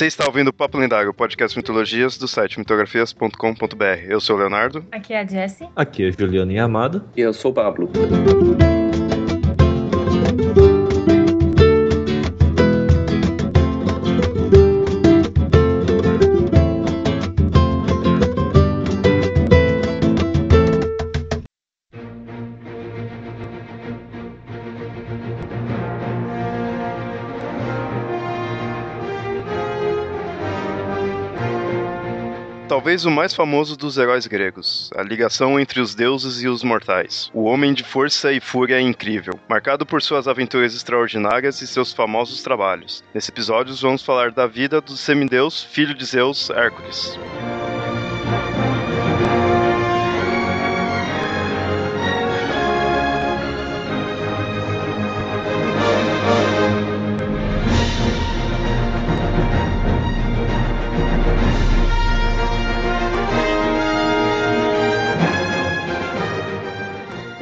Você está ouvindo o Papo Lendário, o podcast Mitologias do site mitografias.com.br. Eu sou o Leonardo. Aqui é a Jessie. Aqui é Juliana Yamada. E eu sou o Pablo. Talvez o mais famoso dos heróis gregos, a ligação entre os deuses e os mortais. O homem de força e fúria incrível, marcado por suas aventuras extraordinárias e seus famosos trabalhos. Nesse episódio vamos falar da vida do semideus, filho de Zeus, Hércules.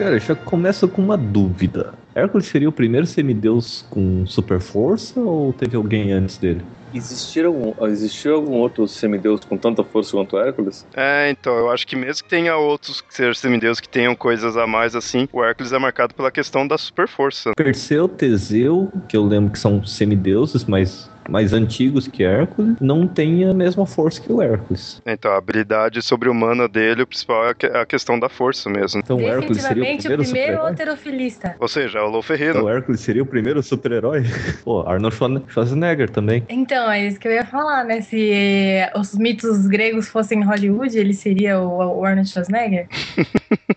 Cara, já começa com uma dúvida. Hércules seria o primeiro semideus com super força ou teve alguém antes dele? Existiram, existiu algum outro semideus com tanta força quanto Hércules? É, então, eu acho que mesmo que tenha outros que sejam semideus que tenham coisas a mais assim, o Hércules é marcado pela questão da super força. Perseu, Teseu, que eu lembro que são semideuses, mas mais antigos que Hércules, não tem a mesma força que o Hércules. Então, a habilidade sobre-humana dele, o principal é a questão da força mesmo. Então, o Hércules seria o primeiro, o primeiro alterofilista. Ou seja, o Loferrino. Então, o Hércules seria o primeiro super-herói? Pô, Arnold Schwarzenegger também. Então, é isso que eu ia falar, né? Se os mitos gregos fossem Hollywood, ele seria o, Arnold Schwarzenegger?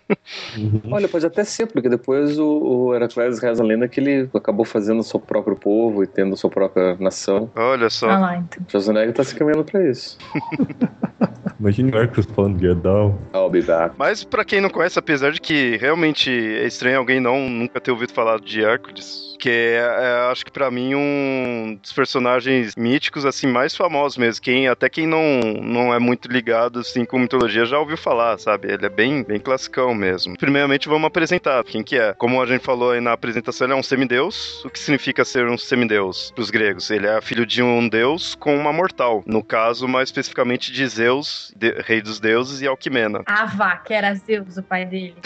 Uhum. Olha, pode até ser, porque depois o, o Heracles reza a lenda que ele acabou fazendo o seu próprio povo e tendo sua própria nação. Olha só. Ah lá, então. Schwarzenegger tá se caminhando pra isso. Imagina o Hércules falando Get Down. I'll be back. Mas pra quem não conhece, apesar de que realmente é estranho alguém não nunca ter ouvido falar de Hércules, que é, é, acho que para mim um dos personagens míticos assim mais famosos mesmo. Quem até quem não, não é muito ligado assim com mitologia já ouviu falar, sabe? Ele é bem bem classicão mesmo. Primeiramente vamos apresentar quem que é. Como a gente falou aí na apresentação, ele é um semideus. O que significa ser um semideus para os gregos? Ele é filho de um deus com uma mortal. No caso, mais especificamente de Zeus, de, rei dos deuses e Alquimena. Vá, que era Zeus o pai dele.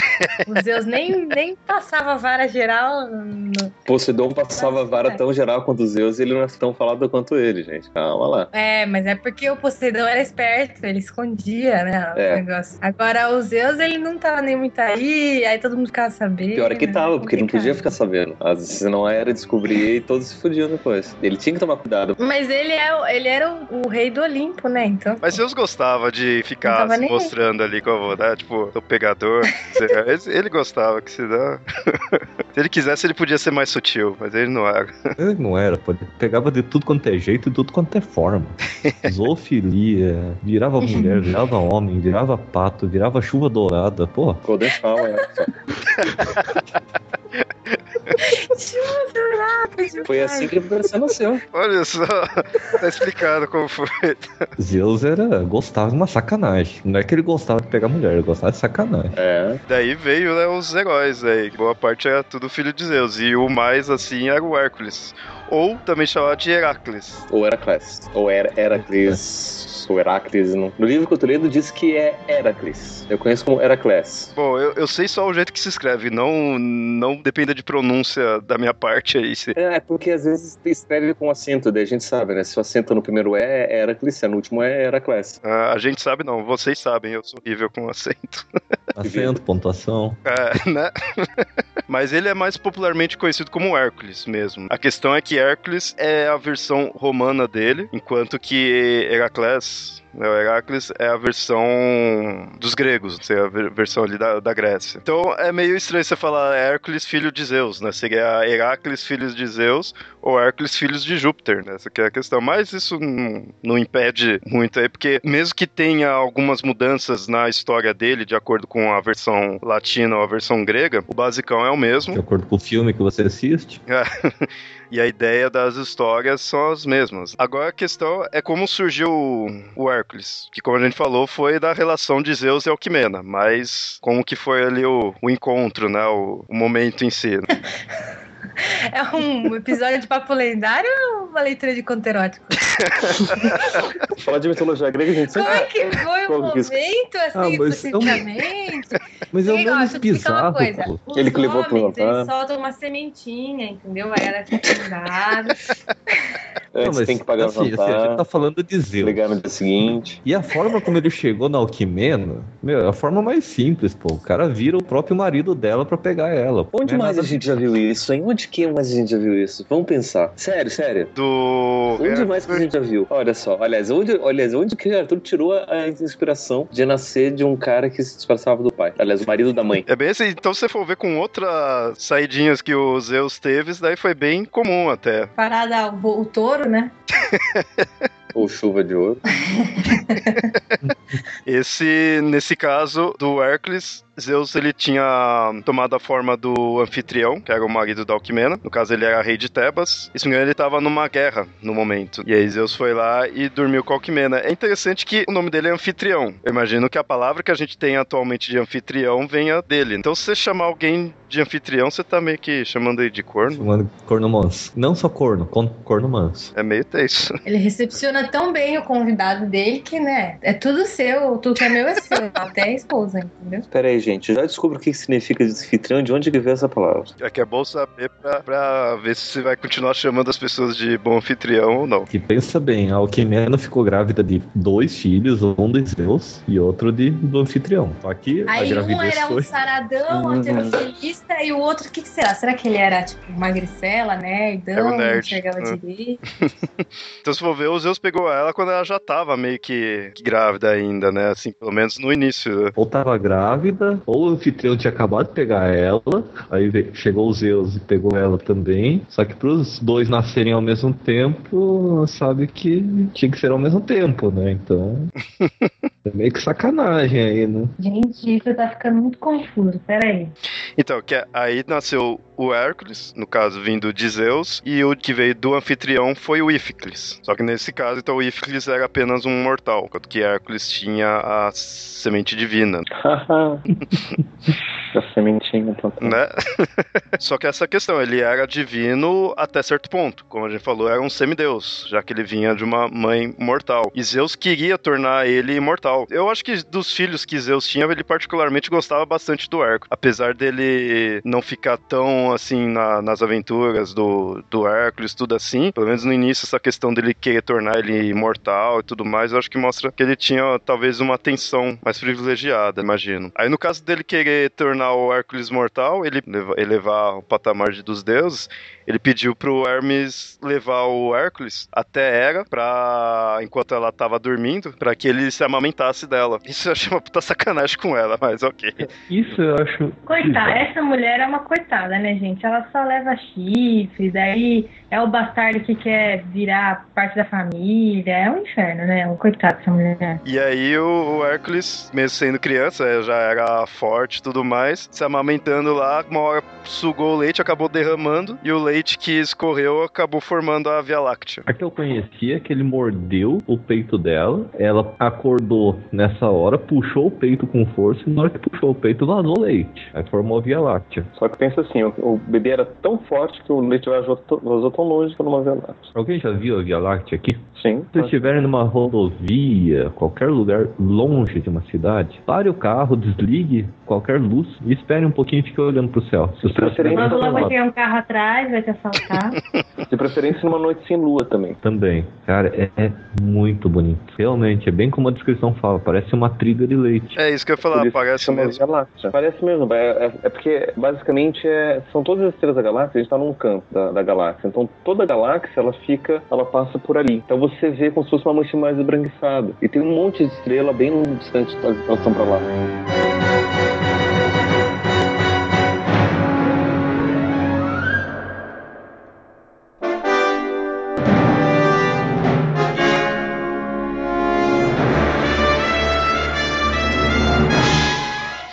o Zeus nem nem passava vara geral no... Poseidon passava vara tão geral quanto os Zeus e ele não é tão falado quanto ele, gente. Calma lá. É, mas é porque o Poseidon era esperto, ele escondia, né? O é. negócio. Agora, o Zeus, ele não tava nem muito aí, aí todo mundo ficava sabendo. Pior é que tava, porque ele não podia ficar sabendo. Senão era descobrir e todos se fudiam depois. Ele tinha que tomar cuidado. Mas ele, é, ele era o, o rei do Olimpo, né? Então. Mas Zeus gostava de ficar se mostrando ali com a avó, né? Tipo, o pegador. ele gostava que se dá. se ele quisesse, ele podia ser mais sutil, mas ele não era. Ele não era, pô. Pegava de tudo quanto é jeito e tudo quanto é forma. Zoofilia, virava mulher, virava homem, virava pato, virava chuva dourada, pô. Golden Shower. Foi assim que você nasceu. Olha só, tá explicado como foi. Zeus era, gostava de uma sacanagem. Não é que ele gostava de pegar mulher, ele gostava de sacanagem. É. Daí veio né, os heróis aí. Boa parte era tudo filho de Zeus. E o mais assim era o Hércules. Ou também chamado de Heracles. Ou Heracles. Ou Her Heracles ou Heracles. No, no livro que eu tô lendo diz que é Heracles. Eu conheço como Heracles. Bom, eu, eu sei só o jeito que se escreve, não, não dependa de pronúncia da minha parte aí. Se... É, é, porque às vezes escreve com acento, daí a gente sabe, né? Se o acento no primeiro é, é Heracles, se no último é Heracles. Ah, a gente sabe não, vocês sabem, eu sou horrível com acento. Acento, pontuação. É, né? Mas ele é mais popularmente conhecido como Hércules mesmo. A questão é que Hércules é a versão romana dele, enquanto que Heracles né? O Heracles é a versão dos gregos, é a versão ali da, da Grécia. Então é meio estranho você falar Hércules, filho de Zeus, né? Seria Heracles, filho de Zeus, ou Hércules, filhos de Júpiter, né? Essa é a questão. Mas isso não, não impede muito aí, porque mesmo que tenha algumas mudanças na história dele, de acordo com a versão latina ou a versão grega, o basicão é o mesmo. De acordo com o filme que você assiste. É. e a ideia das histórias são as mesmas. Agora a questão é como surgiu o Hércules, que como a gente falou foi da relação de Zeus e Alquimena, mas como que foi ali o, o encontro, né, o, o momento em si. Né? É um episódio de papo lendário ou uma leitura de conto erótico? Falar de mitologia grega, a gente. Como é que foi o momento, assim, ah, especificamente? Mas é o menos bizarro, Ele que levou pro Eles soltam uma sementinha, entendeu? Aí ela fica fundada. Você tem que pagar assim, assim, a gente tá falando de Zeus. Ligar no dia seguinte. E a forma como ele chegou na Alquimena, meu, é a forma mais simples, pô. O cara vira o próprio marido dela pra pegar ela. Onde é mais a gente já viu isso, hein? Onde que mais a gente já viu isso? Vamos pensar. Sério, sério. Do. Onde mais que a gente já viu? Olha só, aliás, onde, aliás, onde que Arthur tirou a inspiração de nascer de um cara que se disfarçava do pai? Aliás, o marido da mãe. É bem assim, então se você for ver com outras saidinhas que o Zeus teve, isso daí foi bem comum até. Parada o, o touro, né? Ou chuva de ouro. Esse, nesse caso do Hércules, Zeus ele tinha tomado a forma do anfitrião, que era o marido da Alquimena. No caso, ele era rei de Tebas. E se ele estava numa guerra no momento. E aí Zeus foi lá e dormiu com a Alquimena. É interessante que o nome dele é anfitrião. Eu imagino que a palavra que a gente tem atualmente de anfitrião venha dele. Então, se você chamar alguém de anfitrião, você tá meio que chamando ele de corno. Chamando corno manso. Não só corno, corno manso. É meio tenso. Ele recepciona tão bem o convidado dele que, né, é tudo seu, tudo que é meu é seu, até a esposa, entendeu? Espera aí, gente, já descubro o que significa anfitrião, de onde que veio essa palavra. É que é bom saber pra, pra ver se você vai continuar chamando as pessoas de bom anfitrião ou não. Que pensa bem, a Alquimena ficou grávida de dois filhos, um de Zeus e outro de, do anfitrião. Só que Aí a gravidez um era foi... um saradão, uhum. antivitalista, e o outro, o que, que será? Será que ele era, tipo, magricela, nerdão, era um nerd. enxergava uhum. direito? então, se for ver, o Zeus pegou ela quando ela já tava meio que, que grávida ainda, né? Assim, pelo menos no início. Ou tava grávida, ou anfitrião tinha acabado de pegar ela, aí chegou o Zeus e pegou ela também. Só que pros dois nascerem ao mesmo tempo, sabe que tinha que ser ao mesmo tempo, né? Então. é meio que sacanagem aí, né? Gente, isso tá ficando muito confuso, peraí. Então, que aí nasceu o Hércules, no caso vindo de Zeus, e o que veio do anfitrião foi o Íficles. Só que nesse caso, então, o Íficles era apenas um mortal, enquanto que Hércules tinha a semente divina. a sementinha, então. Né? Só que essa questão, ele era divino até certo ponto. Como a gente falou, era um semideus, já que ele vinha de uma mãe mortal. E Zeus queria tornar ele imortal. Eu acho que dos filhos que Zeus tinha, ele particularmente gostava bastante do Hércules. Apesar dele não ficar tão assim na, nas aventuras do, do Hércules, tudo assim. Pelo menos no início, essa questão dele querer tornar ele imortal e tudo mais, eu acho que mostra que ele tinha talvez uma atenção mais privilegiada, imagino. Aí no caso dele querer tornar o Hércules mortal, ele elevar o patamar dos deuses, ele pediu pro Hermes levar o Hércules até Hera para enquanto ela tava dormindo, para que ele se amamentasse dela. Isso eu achei uma puta sacanagem com ela, mas ok. Isso eu acho. Coitada, essa mulher é uma coitada, né, gente? Ela só leva chifres, aí é o bastardo que quer virar parte da família. É um inferno, né? Um coitado essa mulher. E aí o, o Hércules, mesmo sendo criança, já era forte e tudo mais, se amamentando lá, uma hora sugou o leite, acabou derramando, e o leite que escorreu acabou formando a Via Láctea. A que eu conhecia que ele mordeu o peito dela, ela acordou nessa hora, puxou o peito com força, e na hora que puxou o peito, vazou leite. Aí formou a Via Láctea. Só que pensa assim, o, o bebê era tão forte que o leite vazou, vazou tão longe que numa Via Láctea. Alguém já viu a Via Láctea aqui? Sim. Se estiverem numa rodovia, qualquer lugar longe de uma cidade, pare o carro, desligue qualquer luz e espere um pouquinho e fique olhando pro céu. Se Quando logo vai ter um carro atrás, vai te assaltar. de preferência numa noite sem lua também. Também. Cara, é, é, muito bonito. Realmente, é bem como a descrição fala, parece uma triga de leite. É isso que eu ia falar, parece mesmo. Galáxia. Parece mesmo, é, é, é, porque basicamente é, são todas as estrelas da galáxia, a gente tá num canto da, da galáxia. Então toda a galáxia ela fica, ela passa por ali. Então você vê como se fosse uma mancha mais esbranquiçada. E tem um monte de estrela bem distante, elas estão pra lá.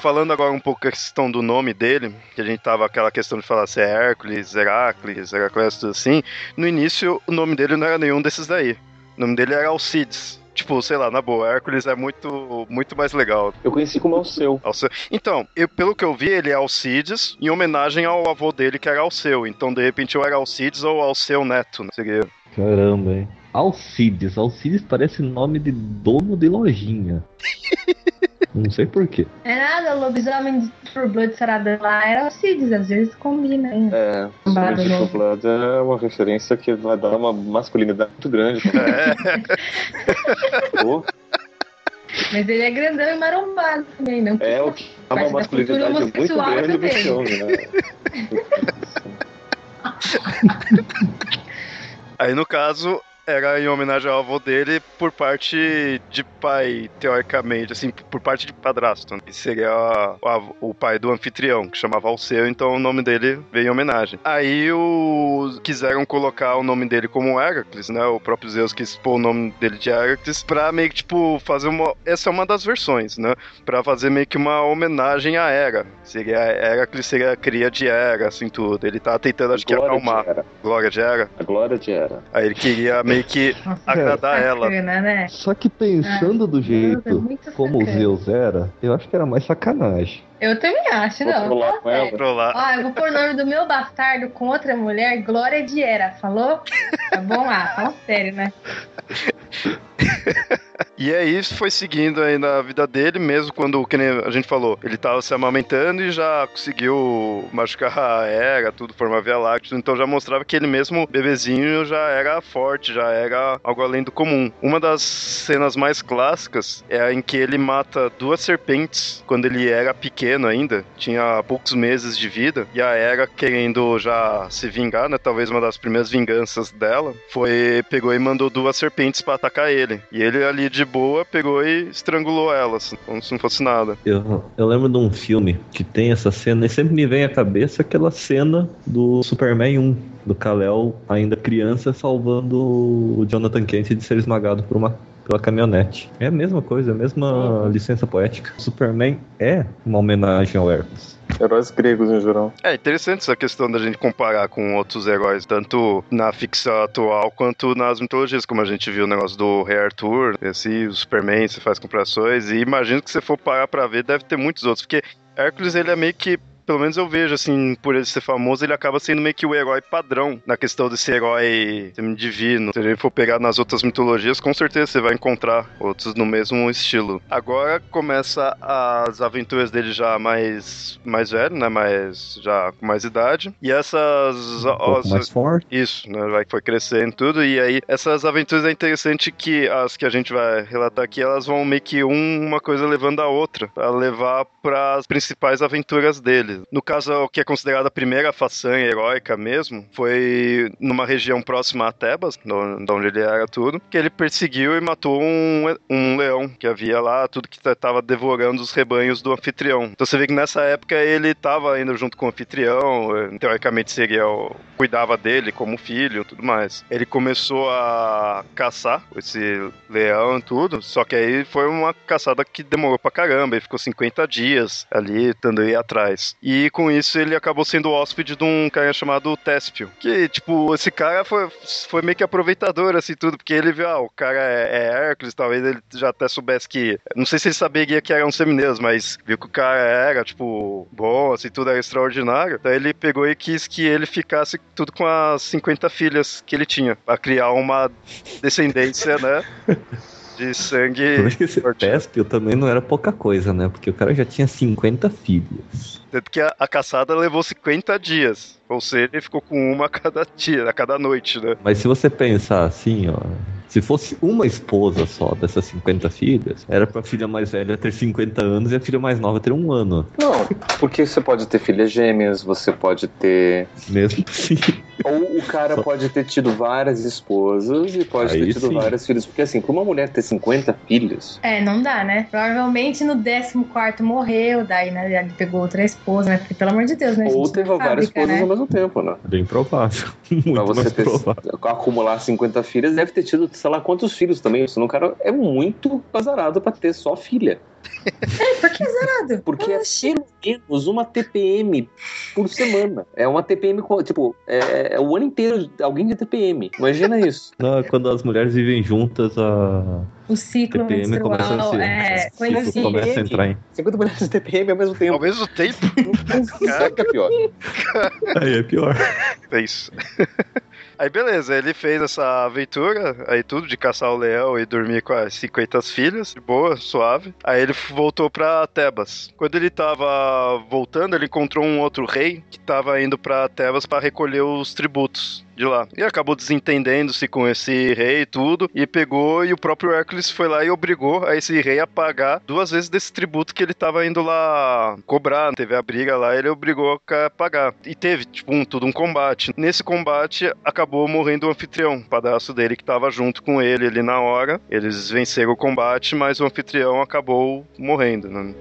Falando agora um pouco a questão do nome dele, que a gente tava aquela questão de falar se é Hércules, Heracles, Heracles, tudo assim. No início, o nome dele não era nenhum desses daí. O nome dele era Alcides. tipo, sei lá, na boa, Hércules é muito, muito mais legal. Eu conheci como Alceu. Alceu. Então, eu, pelo que eu vi, ele é Alcides em homenagem ao avô dele, que era Alceu. Então, de repente, eu era Alcides ou Alceu Neto, né? Seria. Caramba, hein? Alcides. Alcides parece nome de dono de lojinha. Não sei porquê. É nada, o lobisomem de True Blood Saradã lá era Alcides, às vezes combina, hein? É, Bada Super novo. Blood é uma referência que vai dar uma masculinidade muito grande. É, Pô, Mas ele é grandão e marombado também, não? É o que dá Parte uma masculinidade muito homossexual grande também. filme, né? Aí, no caso, era em homenagem ao avô dele por parte de pai, teoricamente, assim, por parte de padrasto, né? seria o, av- o pai do anfitrião, que chamava Alceu, então o nome dele veio em homenagem. Aí o, quiseram colocar o nome dele como Heracles, né? O próprio Zeus quis pôr o nome dele de Heracles pra meio que, tipo, fazer uma... Essa é uma das versões, né? Pra fazer meio que uma homenagem a Hera. Seria Heracles seria a cria de Hera, assim, tudo. Ele tá tentando, acho que, Glória de acalmar. Hera. Glória de Hera. A glória de Hera. Aí ele queria meio que Nossa, agradar ela. Bacana, né? Só que pensando do Deus, é jeito como o. Zeus era, eu acho que era mais sacanagem. Eu também acho, Vou não. trollar com ela. Trollar. Ó, eu vou pôr o nome do meu bastardo com outra mulher, Glória de Hera, falou? Tá bom lá, fala sério, né? E aí isso foi seguindo aí na vida dele, mesmo quando, que nem a gente falou, ele tava se amamentando e já conseguiu machucar a Hera, tudo, formar Via Láctea, então já mostrava que ele mesmo, bebezinho, já era forte, já era algo além do comum. Uma das cenas mais clássicas é a em que ele mata duas serpentes quando ele era pequeno ainda, tinha poucos meses de vida, e a Hera querendo já se vingar, né, talvez uma das primeiras vinganças dela, foi, pegou e mandou duas serpentes pra atacar ele. E ele ali de boa pegou e estrangulou elas, como se não fosse nada. Eu, eu lembro de um filme que tem essa cena, e sempre me vem à cabeça aquela cena do Superman 1, do Kal-El, ainda criança, salvando o Jonathan Kent de ser esmagado por uma pela caminhonete. É a mesma coisa, a mesma licença poética. Superman é uma homenagem ao Hercules. Heróis gregos em geral. É interessante essa questão da gente comparar com outros heróis, tanto na ficção atual quanto nas mitologias, como a gente viu o negócio do Rei Arthur, esse o Superman, você faz comparações, e imagino que se você for parar pra ver, deve ter muitos outros, porque Hércules ele é meio que pelo menos eu vejo, assim, por ele ser famoso, ele acaba sendo meio que o herói padrão na questão desse herói divino. Se gente for pegar nas outras mitologias, com certeza você vai encontrar outros no mesmo estilo. Agora começa as aventuras dele já mais, mais velho, né? Mais, já com mais idade. E essas. Um as- mais forte. isso, né? Vai que foi crescendo tudo. E aí, essas aventuras é interessante que as que a gente vai relatar aqui, elas vão meio que um- uma coisa levando a outra, pra levar para as principais aventuras dele. No caso, o que é considerada a primeira façanha heróica mesmo, foi numa região próxima a Tebas, de onde ele era tudo, que ele perseguiu e matou um, um leão que havia lá, tudo que estava devorando os rebanhos do anfitrião. Então você vê que nessa época ele estava indo junto com o anfitrião, eh, teoricamente seria o, cuidava dele como filho tudo mais. Ele começou a caçar esse leão e tudo, só que aí foi uma caçada que demorou pra caramba, ele ficou 50 dias ali, estando aí atrás. E com isso ele acabou sendo hóspede de um cara chamado Téspio, que, tipo, esse cara foi, foi meio que aproveitador, assim, tudo, porque ele viu, ah, o cara é, é Hércules, talvez ele já até soubesse que, não sei se ele saberia que eram semineus, mas viu que o cara era, tipo, bom, assim, tudo era extraordinário, então ele pegou e quis que ele ficasse tudo com as 50 filhas que ele tinha, pra criar uma descendência, né, de sangue Eu acho que esse forte. Téspio também não era pouca coisa, né? Porque o cara já tinha 50 filhas. Tanto que a, a caçada levou 50 dias. Ou seja, ele ficou com uma a cada dia, a cada noite, né? Mas se você pensar assim, ó. Se fosse uma esposa só dessas 50 filhas, era pra filha mais velha ter 50 anos e a filha mais nova ter um ano. Não, porque você pode ter filhas gêmeas, você pode ter. Mesmo assim. Ou o cara pode ter tido várias esposas e pode Aí ter tido sim. vários filhos. Porque assim, pra uma mulher ter 50 filhos, É, não dá, né? Provavelmente no 14 morreu, daí, né? Ele pegou outra esposa, né? Porque, pelo amor de Deus, né? ou teve várias esposas né? Mesmo tempo, né? Bem provável. Muito Pra você ter, provável. acumular 50 filhas, deve ter tido, sei lá, quantos filhos também. Senão o cara é muito azarado pra ter só filha. É, por que zerado? Porque é pelo menos uma TPM por semana. É uma TPM, tipo, é, é o ano inteiro alguém de TPM. Imagina isso. Não, é quando as mulheres vivem juntas, a O ciclo TPM começa a menstrual se. é o ciclo conhecido. começa a entrar em. 50 mulheres de TPM ao mesmo tempo. Ao mesmo tempo, que é pior? Aí é pior. é isso. Aí beleza, ele fez essa aventura, aí tudo, de caçar o leão e dormir com as 50 filhas, de boa, suave. Aí ele voltou pra Tebas. Quando ele tava voltando, ele encontrou um outro rei que tava indo pra Tebas pra recolher os tributos de lá. E acabou desentendendo-se com esse rei e tudo, e pegou, e o próprio Hércules foi lá e obrigou a esse rei a pagar duas vezes desse tributo que ele tava indo lá cobrar. Teve a briga lá, ele obrigou a pagar. E teve, tipo, um, tudo um combate. Nesse combate, acabou morrendo o anfitrião, o padrasto dele que tava junto com ele ali na hora. Eles venceram o combate, mas o anfitrião acabou morrendo, né?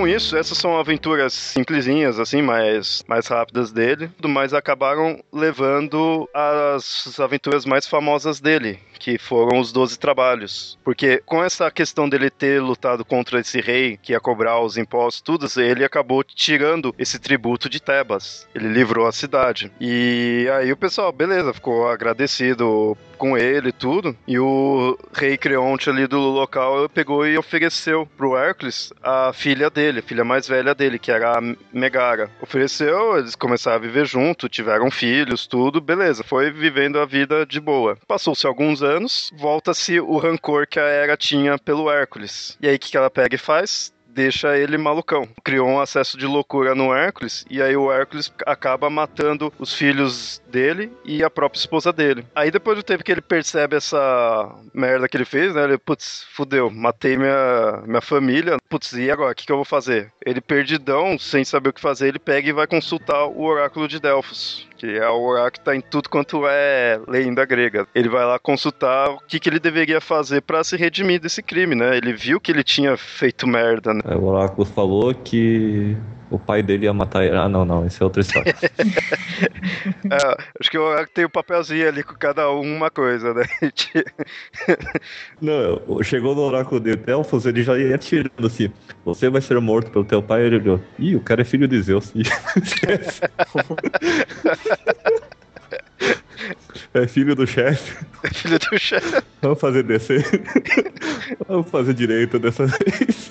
Com isso, essas são aventuras simplesinhas, assim, mais, mais rápidas dele, mas acabaram levando às aventuras mais famosas dele, que foram os Doze Trabalhos. Porque com essa questão dele ter lutado contra esse rei que ia cobrar os impostos, tudo, ele acabou tirando esse tributo de Tebas. Ele livrou a cidade. E aí o pessoal, beleza, ficou agradecido com ele e tudo. E o rei Creonte ali do local pegou e ofereceu pro Hércules a filha dele, a filha mais velha dele, que era a Megara. Ofereceu, eles começaram a viver junto, tiveram filhos, tudo, beleza. Foi vivendo a vida de boa. Passou-se alguns anos, volta-se o rancor que a Hera tinha pelo Hércules. E aí o que, que ela pega e faz? deixa ele malucão. Criou um acesso de loucura no Hércules, e aí o Hércules acaba matando os filhos dele e a própria esposa dele. Aí depois do tempo que ele percebe essa merda que ele fez, né? Ele, putz, fudeu, matei minha, minha família. Putz, e agora? O que, que eu vou fazer? Ele, perdidão, sem saber o que fazer, ele pega e vai consultar o oráculo de Delfos. Que é o oráculo tá em tudo quanto é lenda grega. Ele vai lá consultar o que, que ele deveria fazer para se redimir desse crime, né? Ele viu que ele tinha feito merda, né? Aí o Oráculo falou que o pai dele ia matar ele. Ah, não, não, isso é outra história. É, acho que o oráculo tem um papelzinho ali com cada um uma coisa, né? não, chegou no Oráculo de Delfos, ele já ia tirando assim: Você vai ser morto pelo teu pai. Ele olhou: Ih, o cara é filho de Zeus. É filho do chefe. É filho do chefe. Vamos fazer descer. Vamos fazer direito dessa vez.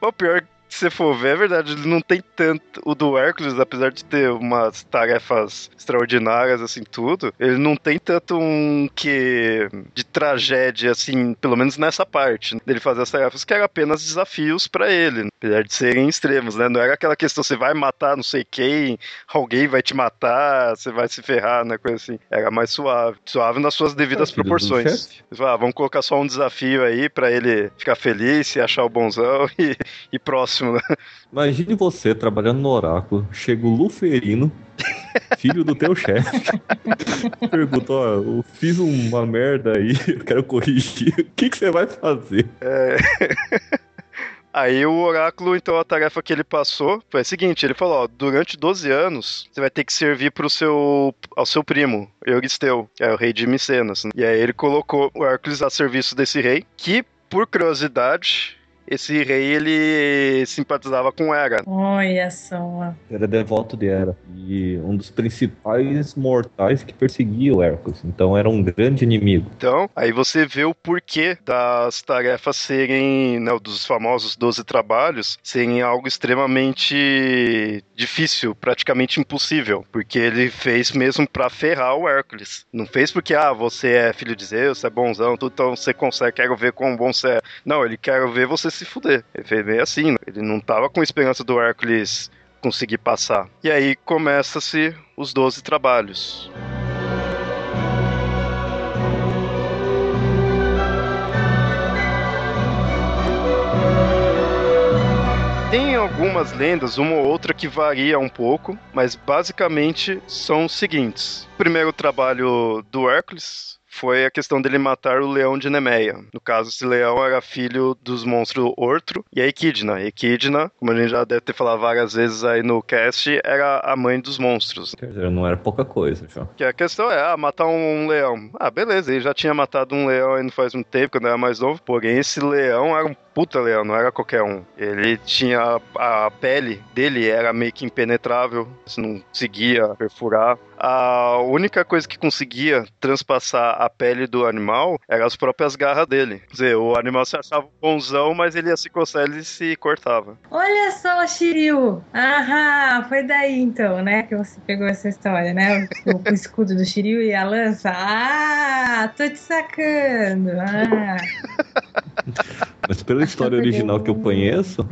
O pior se for ver, é verdade, ele não tem tanto. O do Hércules, apesar de ter umas tarefas extraordinárias, assim, tudo, ele não tem tanto um que de tragédia, assim, pelo menos nessa parte, dele fazer as tarefas, que era apenas desafios para ele, apesar de serem extremos, né? Não era aquela questão, você vai matar não sei quem, alguém vai te matar, você vai se ferrar, né? Coisa assim. Era mais suave. Suave nas suas devidas proporções. ah, vamos colocar só um desafio aí para ele ficar feliz e achar o bonzão e, e próximo, né? Imagine você trabalhando no Oráculo, chega o Luferino, filho do teu chefe, pergunta: Ó, eu fiz uma merda aí, eu quero corrigir, o que, que você vai fazer? É. Aí o oráculo, então, a tarefa que ele passou foi a seguinte: ele falou, ó, durante 12 anos, você vai ter que servir pro seu, ao seu primo, Euristeu, que é o rei de Micenas. né? E aí ele colocou o Hércules a serviço desse rei, que, por curiosidade, esse rei, ele simpatizava com Hera. Olha só. Era devoto de Hera. E um dos principais mortais que perseguia o Hércules. Então era um grande inimigo. Então, aí você vê o porquê das tarefas serem, né, dos famosos 12 trabalhos, serem algo extremamente difícil, praticamente impossível, porque ele fez mesmo pra ferrar o Hércules. Não fez porque, ah, você é filho de Zeus, você é bonzão, tudo, então você consegue, quero ver quão bom você é. Não, ele quer ver você se fuder. Ele meio assim, né? ele não tava com esperança do Hércules conseguir passar. E aí começa-se os 12 trabalhos. Tem algumas lendas, uma ou outra que varia um pouco, mas basicamente são os seguintes. O primeiro trabalho do Hércules foi a questão dele matar o leão de Nemeia. No caso, esse leão era filho dos monstros Ortro e a Equidna. Equidna, como a gente já deve ter falado várias vezes aí no cast, era a mãe dos monstros. Quer dizer, não era pouca coisa, João. Que a questão é, ah, matar um, um leão. Ah, beleza, ele já tinha matado um leão aí não faz muito tempo, quando era mais novo. Porém, esse leão era um puta leão, não era qualquer um. Ele tinha a, a pele dele era meio que impenetrável, você não conseguia perfurar. A única coisa que conseguia transpassar a pele do animal eram as próprias garras dele. Quer dizer, o animal se achava bonzão, mas ele ia se coçar e se cortava. Olha só, Shiryu! Aham, foi daí então, né, que você pegou essa história, né? O, o escudo do Shiryu e a lança. Ah, tô te sacando! Ah. Mas pela história original que eu conheço,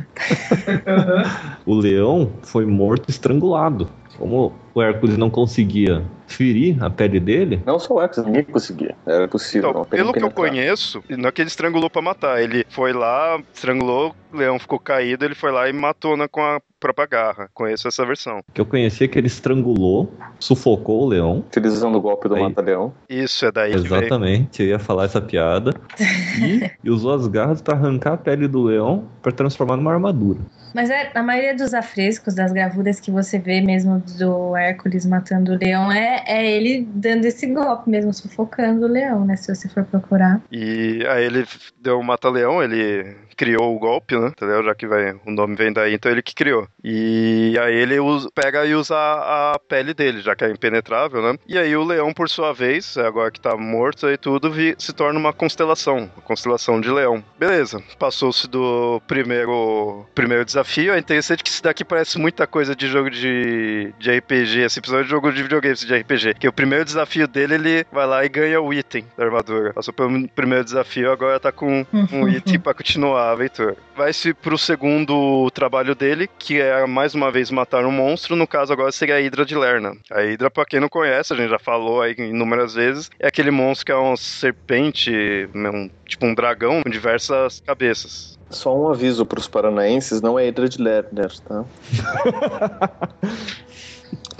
o leão foi morto estrangulado. Como o Hércules não conseguia ferir a pele dele, Não só o Hércules, ninguém conseguia. Era possível. Então, pelo que eu conheço, não é que ele estrangulou pra matar. Ele foi lá, estrangulou, o leão ficou caído, ele foi lá e matou né, com a própria garra. Conheço essa versão. que eu conhecia que ele estrangulou, sufocou o leão. Utilizando o golpe do mata-leão. Isso é daí que veio. Exatamente, eu ia falar essa piada. E, e usou as garras para arrancar a pele do leão para transformar numa armadura. Mas é, a maioria dos afrescos, das gravuras que você vê mesmo do Hércules matando o leão, é, é ele dando esse golpe mesmo, sufocando o leão, né? Se você for procurar. E aí ele deu o mata-leão, ele criou o golpe, né? Entendeu? Já que vai, o nome vem daí, então ele que criou. E aí ele usa- pega e usa a, pele dele, já que é impenetrável, né? E aí o leão, por sua vez, agora que tá morto e tudo, vi- se torna uma constelação, uma constelação de leão. Beleza, passou-se do primeiro, primeiro desafio. É interessante que isso daqui parece muita coisa de jogo de, de RPG, esse episódio de jogo de videogame de RPG. Que o primeiro desafio dele, ele vai lá e ganha o item da armadura. Passou pelo primeiro desafio, agora tá com um item pra continuar a aventura. Vai-se pro segundo trabalho dele, que é mais uma vez matar um monstro. No caso, agora seria a Hidra de Lerna. A Hidra, pra quem não conhece, a gente já falou aí inúmeras vezes, é aquele monstro que é uma serpente, um, tipo um dragão com diversas cabeças. Só um aviso pros paranaenses, não é de Lerner, tá?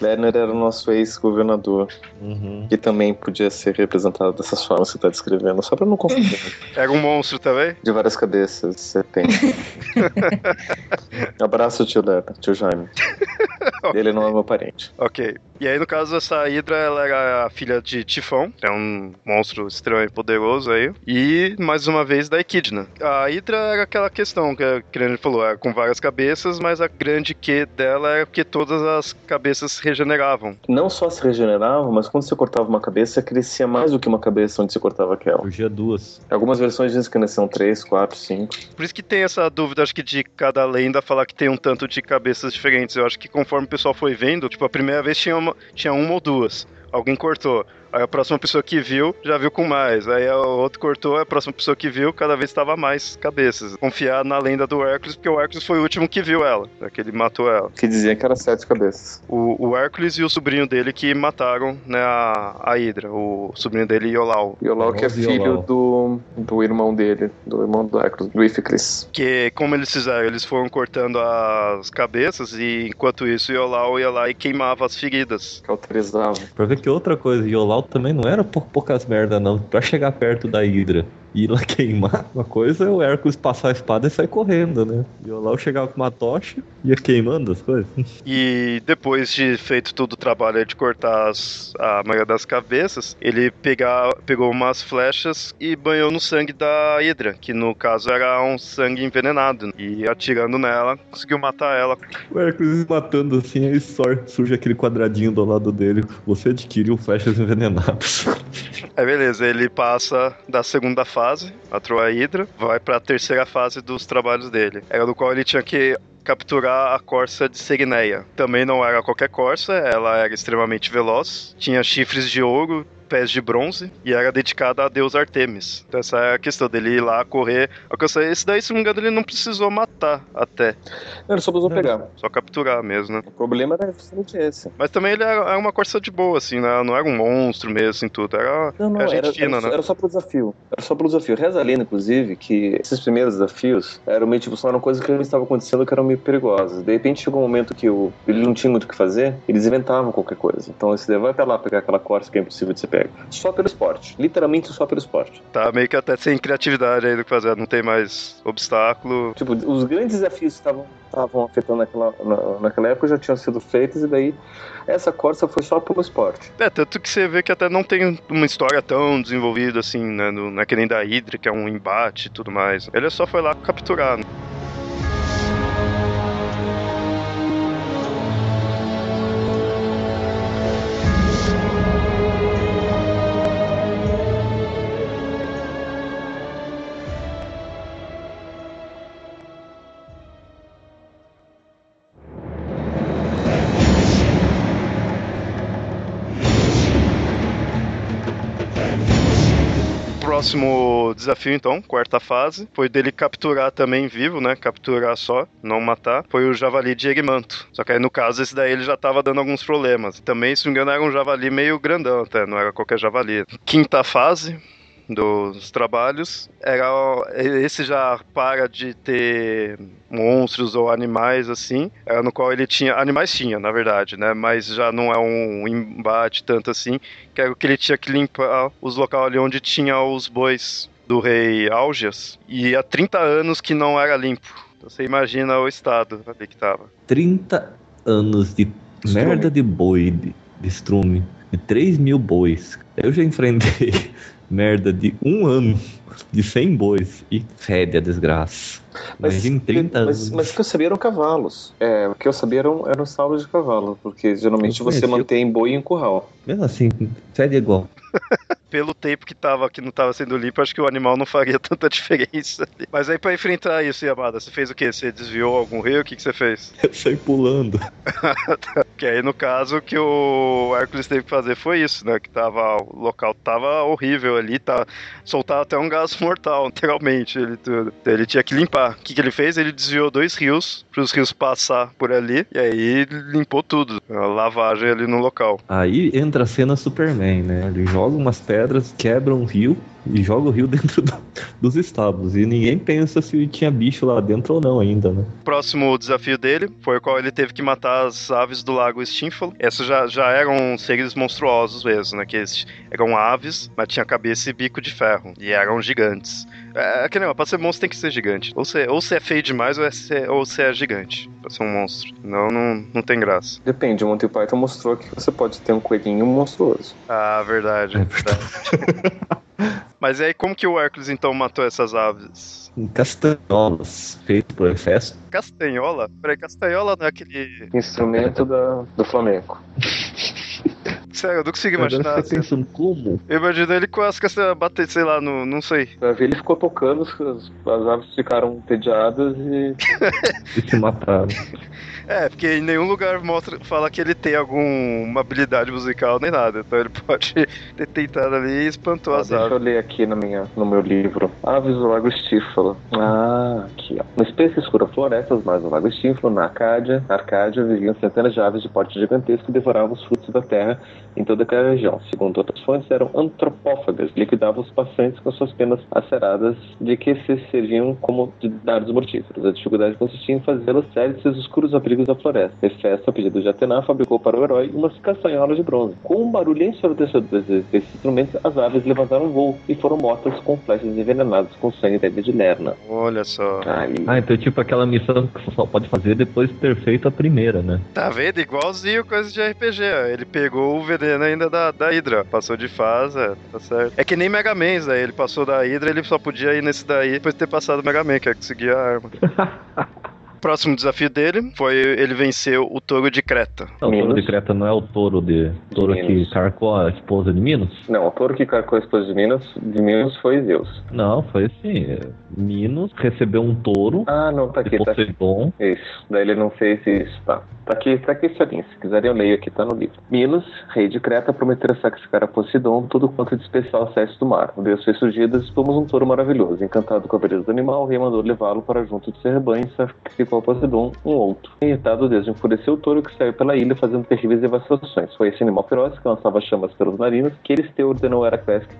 Lerner era o nosso ex-governador, que também podia ser representado dessas formas que você tá descrevendo, só pra não confundir. Era um monstro também? De várias cabeças, serpente. Abraço, tio Lerner, tio Jaime. Ele não é meu parente. Ok. E aí, no caso, essa Hydra, ela era a filha de Tifão, é um monstro extremamente poderoso aí. E, mais uma vez, da Equidna. A Hydra era aquela questão que, a- que a gente falou, era com várias cabeças, mas a grande que dela era que todas as cabeças regeneravam. Não só se regenerava, mas quando você cortava uma cabeça, crescia mais do que uma cabeça onde você cortava aquela. Surgia duas. Algumas versões dizem que nasciam três, quatro, cinco. Por isso que tem essa dúvida, acho que de cada lenda falar que tem um tanto de cabeças diferentes. Eu acho que conforme o pessoal foi vendo, tipo, a primeira vez tinha uma, tinha uma ou duas. Alguém cortou. Aí a próxima pessoa que viu, já viu com mais. Aí o outro cortou, a próxima pessoa que viu, cada vez estava mais cabeças. Confiar na lenda do Hércules, porque o Hércules foi o último que viu ela. Já que ele matou ela. Que dizia que era sete cabeças. O, o Hércules e o sobrinho dele que mataram, né, a, a Hydra. O sobrinho dele, Iolau. E o Lau que é filho do, do irmão dele, do irmão do Hércules, do Ificris. Que, como eles fizeram? Eles foram cortando as cabeças e, enquanto isso, Iolau ia lá e queimava as feridas. Cauterizava. Pra ver que outra coisa, Yolau também não era por poucas merda, não. Pra chegar perto da Hydra ir lá queimar, uma coisa é o Hércules passar a espada e sair correndo, né? Yolau chegava com uma tocha e ia queimando as coisas. E depois de feito todo o trabalho de cortar as- a maioria das cabeças, ele pegar, pegou umas flechas e banhou no sangue da Hydra, que no caso era um sangue envenenado. E atirando nela, conseguiu matar ela. O Hércules matando assim, aí sor- surge aquele quadradinho do lado dele. Você adquiriu flechas envenenadas. Aí beleza, ele passa da segunda fase, matou a Hydra, vai pra terceira fase dos trabalhos dele. Era do qual ele tinha que capturar a Corsa de Serineia. Também não era qualquer Corsa, ela era extremamente veloz, tinha chifres de ouro, pés de bronze e era dedicada a deus Artemis. Então essa é a questão dele ir lá correr, alcançar. Esse daí, se não me engano, ele não precisou matar até, Ele só precisou Não. pegar. só capturar mesmo, né? O problema era justamente esse. Mas também ele era uma Corsa de boa, assim, né? Não era um monstro mesmo, assim, tudo. Era, Não, não, era gente era, fina, era, né? era só pro desafio. Era só pro desafio. Reza a lenda, inclusive, que esses primeiros desafios eram meio tipo, só eram coisas que não estavam acontecendo que eram meio perigosas. De repente chegou um momento que o, ele não tinha muito o que fazer, eles inventavam qualquer coisa. Então esse daí vai pra lá pegar aquela corça que é impossível de você pegar. Só pelo esporte. Literalmente só pelo esporte. Tá meio que até sem criatividade aí do que fazer, não tem mais obstáculo. Tipo, os grandes desafios que estavam estavam afetando naquela, na, naquela época já tinham sido feitos e daí essa Corsa foi só pelo esporte. É, tanto que você vê que até não tem uma história tão desenvolvida assim, né, no, é que nem da Hydra, que é um embate e tudo mais. Ele só foi lá capturar. Né? Próximo desafio, então, quarta fase, foi dele capturar também vivo, né? Capturar só, não matar. Foi o javali de Egmanto. Só que aí, no caso, esse daí ele já tava dando alguns problemas. Também, se não me engano, era um javali meio grandão até, não era qualquer javali. Quinta fase, dos trabalhos era esse já para de ter monstros ou animais assim era no qual ele tinha animais tinha na verdade né mas já não é um embate tanto assim que era o que ele tinha que limpar os locais ali onde tinha os bois do rei Algias e há 30 anos que não era limpo. Então, você imagina o estado ali que tava. 30 anos de Strume. merda de boi de, de estrume de 3 mil bois. Eu já enfrentei merda de um ano de 100 bois e fede a desgraça. Mas, em 30 anos. Mas, mas o que eu sabia eram cavalos. É, o que eu sabia eram, eram salvos de cavalo, porque geralmente você mantém boi em curral. Mesmo assim, fede igual. Pelo tempo que tava que não tava sendo limpo, acho que o animal não faria tanta diferença. Mas aí para enfrentar isso, Yamada, você fez o quê? Você desviou algum rio? O que, que você fez? Eu saí pulando. que aí no caso que o Hércules teve que fazer foi isso, né? Que tava o local tava horrível ali, tá soltava até um gás mortal, literalmente, ele tudo. Então, ele tinha que limpar. O que, que ele fez? Ele desviou dois rios para os rios passar por ali e aí limpou tudo, a lavagem ali no local. Aí entra a cena Superman, né? Ele joga umas pedras, quebra um rio e joga o rio dentro do, dos estábulos. E ninguém pensa se tinha bicho lá dentro ou não ainda, né? Próximo desafio dele foi o qual ele teve que matar as aves do lago Stínfalo. Essas já, já eram seres monstruosos mesmo, né? Que eram aves, mas tinha cabeça e bico de ferro. E eram gigantes. É, que não, pra ser monstro tem que ser gigante. Ou você, ou você é feio demais ou, é ser, ou você é gigante pra ser um monstro. Não, não, não tem graça. Depende, o Monty Python mostrou que você pode ter um coelhinho monstruoso. Ah, verdade. É verdade. Mas aí, como que o Hércules então matou essas aves? Em castanholas, feito por Hefesto. Castanhola? Peraí, castanhola não é aquele. Instrumento da, do flamenco. Sério, eu não consigo imaginar. Você pensando como? Eu imagino ele com as castanhas bater, sei lá, no, não sei. Ele ficou tocando, as, as aves ficaram entediadas e. e se mataram. É, porque em nenhum lugar mostra, fala que ele tem alguma habilidade musical nem nada. Então ele pode ter tentado ali e espantou ah, as deixa aves. Deixa eu ler aqui na minha, no meu livro. Aves do Lago Estífalo. Ah, aqui ó. No espécie escura florestas, mas no Lago Estífalo, na Arcádia, na Arcádia viviam centenas de aves de porte gigantesco que devoravam os frutos da terra em toda aquela região. Segundo outras fontes, eram antropófagas, liquidavam os passantes com suas penas aceradas, de que se serviam como de dados mortíferos. A dificuldade consistia em fazê-los séries seus escuros abrigos da floresta. Hefesto, a pedido de Atena, fabricou para o herói umas castanholas de bronze. Com um barulho ensurdecedor desses instrumentos, as aves levantaram voo e foram mortas com flechas envenenadas com sangue da de Lerna. Olha só. Aí. Ah, então tipo aquela missão que você só pode fazer depois de ter feito a primeira, né? Tá vendo? Igualzinho coisa de RPG. Ele pegou o ainda da, da Hydra. Passou de fase, é, tá certo. É que nem Mega Man, daí. Ele passou da Hydra, ele só podia ir nesse daí depois de ter passado o Mega Man, que é conseguir a arma. próximo desafio dele foi ele vencer o touro de Creta. Não, o touro de Creta não é o touro de. touro que carcou a esposa de Minos? Não, o touro que carcou a esposa de Minos, de Minos foi Zeus. Não, foi assim. Minos recebeu um touro. Ah, não, tá aqui. Tá aqui. Isso. Daí ele não fez isso, tá. Tá aqui, tá aqui esse Se quiserem, eu leio aqui, tá no livro. Minos, rei de Creta, prometeu sacrificar a Poseidon tudo quanto de especial saísse do mar. O deus fez surgir e expomos um touro maravilhoso. Encantado com a beleza do animal, o rei mandou levá-lo para junto de seu rebanho e sacrificou a Poseidon um outro. Irritado, Deus enfureceu o touro que saiu pela ilha fazendo terríveis devastações. Foi esse animal feroz que lançava chamas pelas narinas que Eristeu ordenou a Heracles que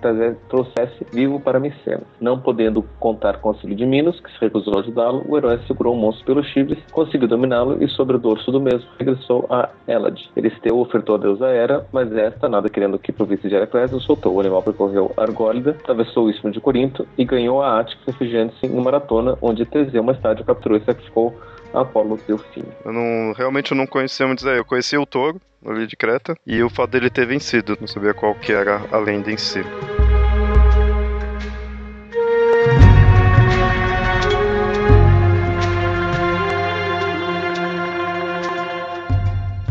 trouxesse vivo para Micenas. Não podendo contar com o auxílio de Minos, que se recusou a ajudá-lo, o herói segurou o monstro pelos chifres, conseguiu dominá-lo e sobre o dorso do mesmo regressou a Elad. Eristeu ofertou a deusa Hera, mas esta, nada querendo que provisse de Heracles, o soltou. O animal percorreu Argólida, atravessou o istmo de Corinto e ganhou a Ática, refugiando-se em maratona, onde Teseu mais tarde capturou e sacrificou a Apolo, seu filho. Eu não, realmente eu não conhecia muito Eu conhecia o touro, ali de Creta, e o fato dele ter vencido. Não sabia qual que era a lenda em si.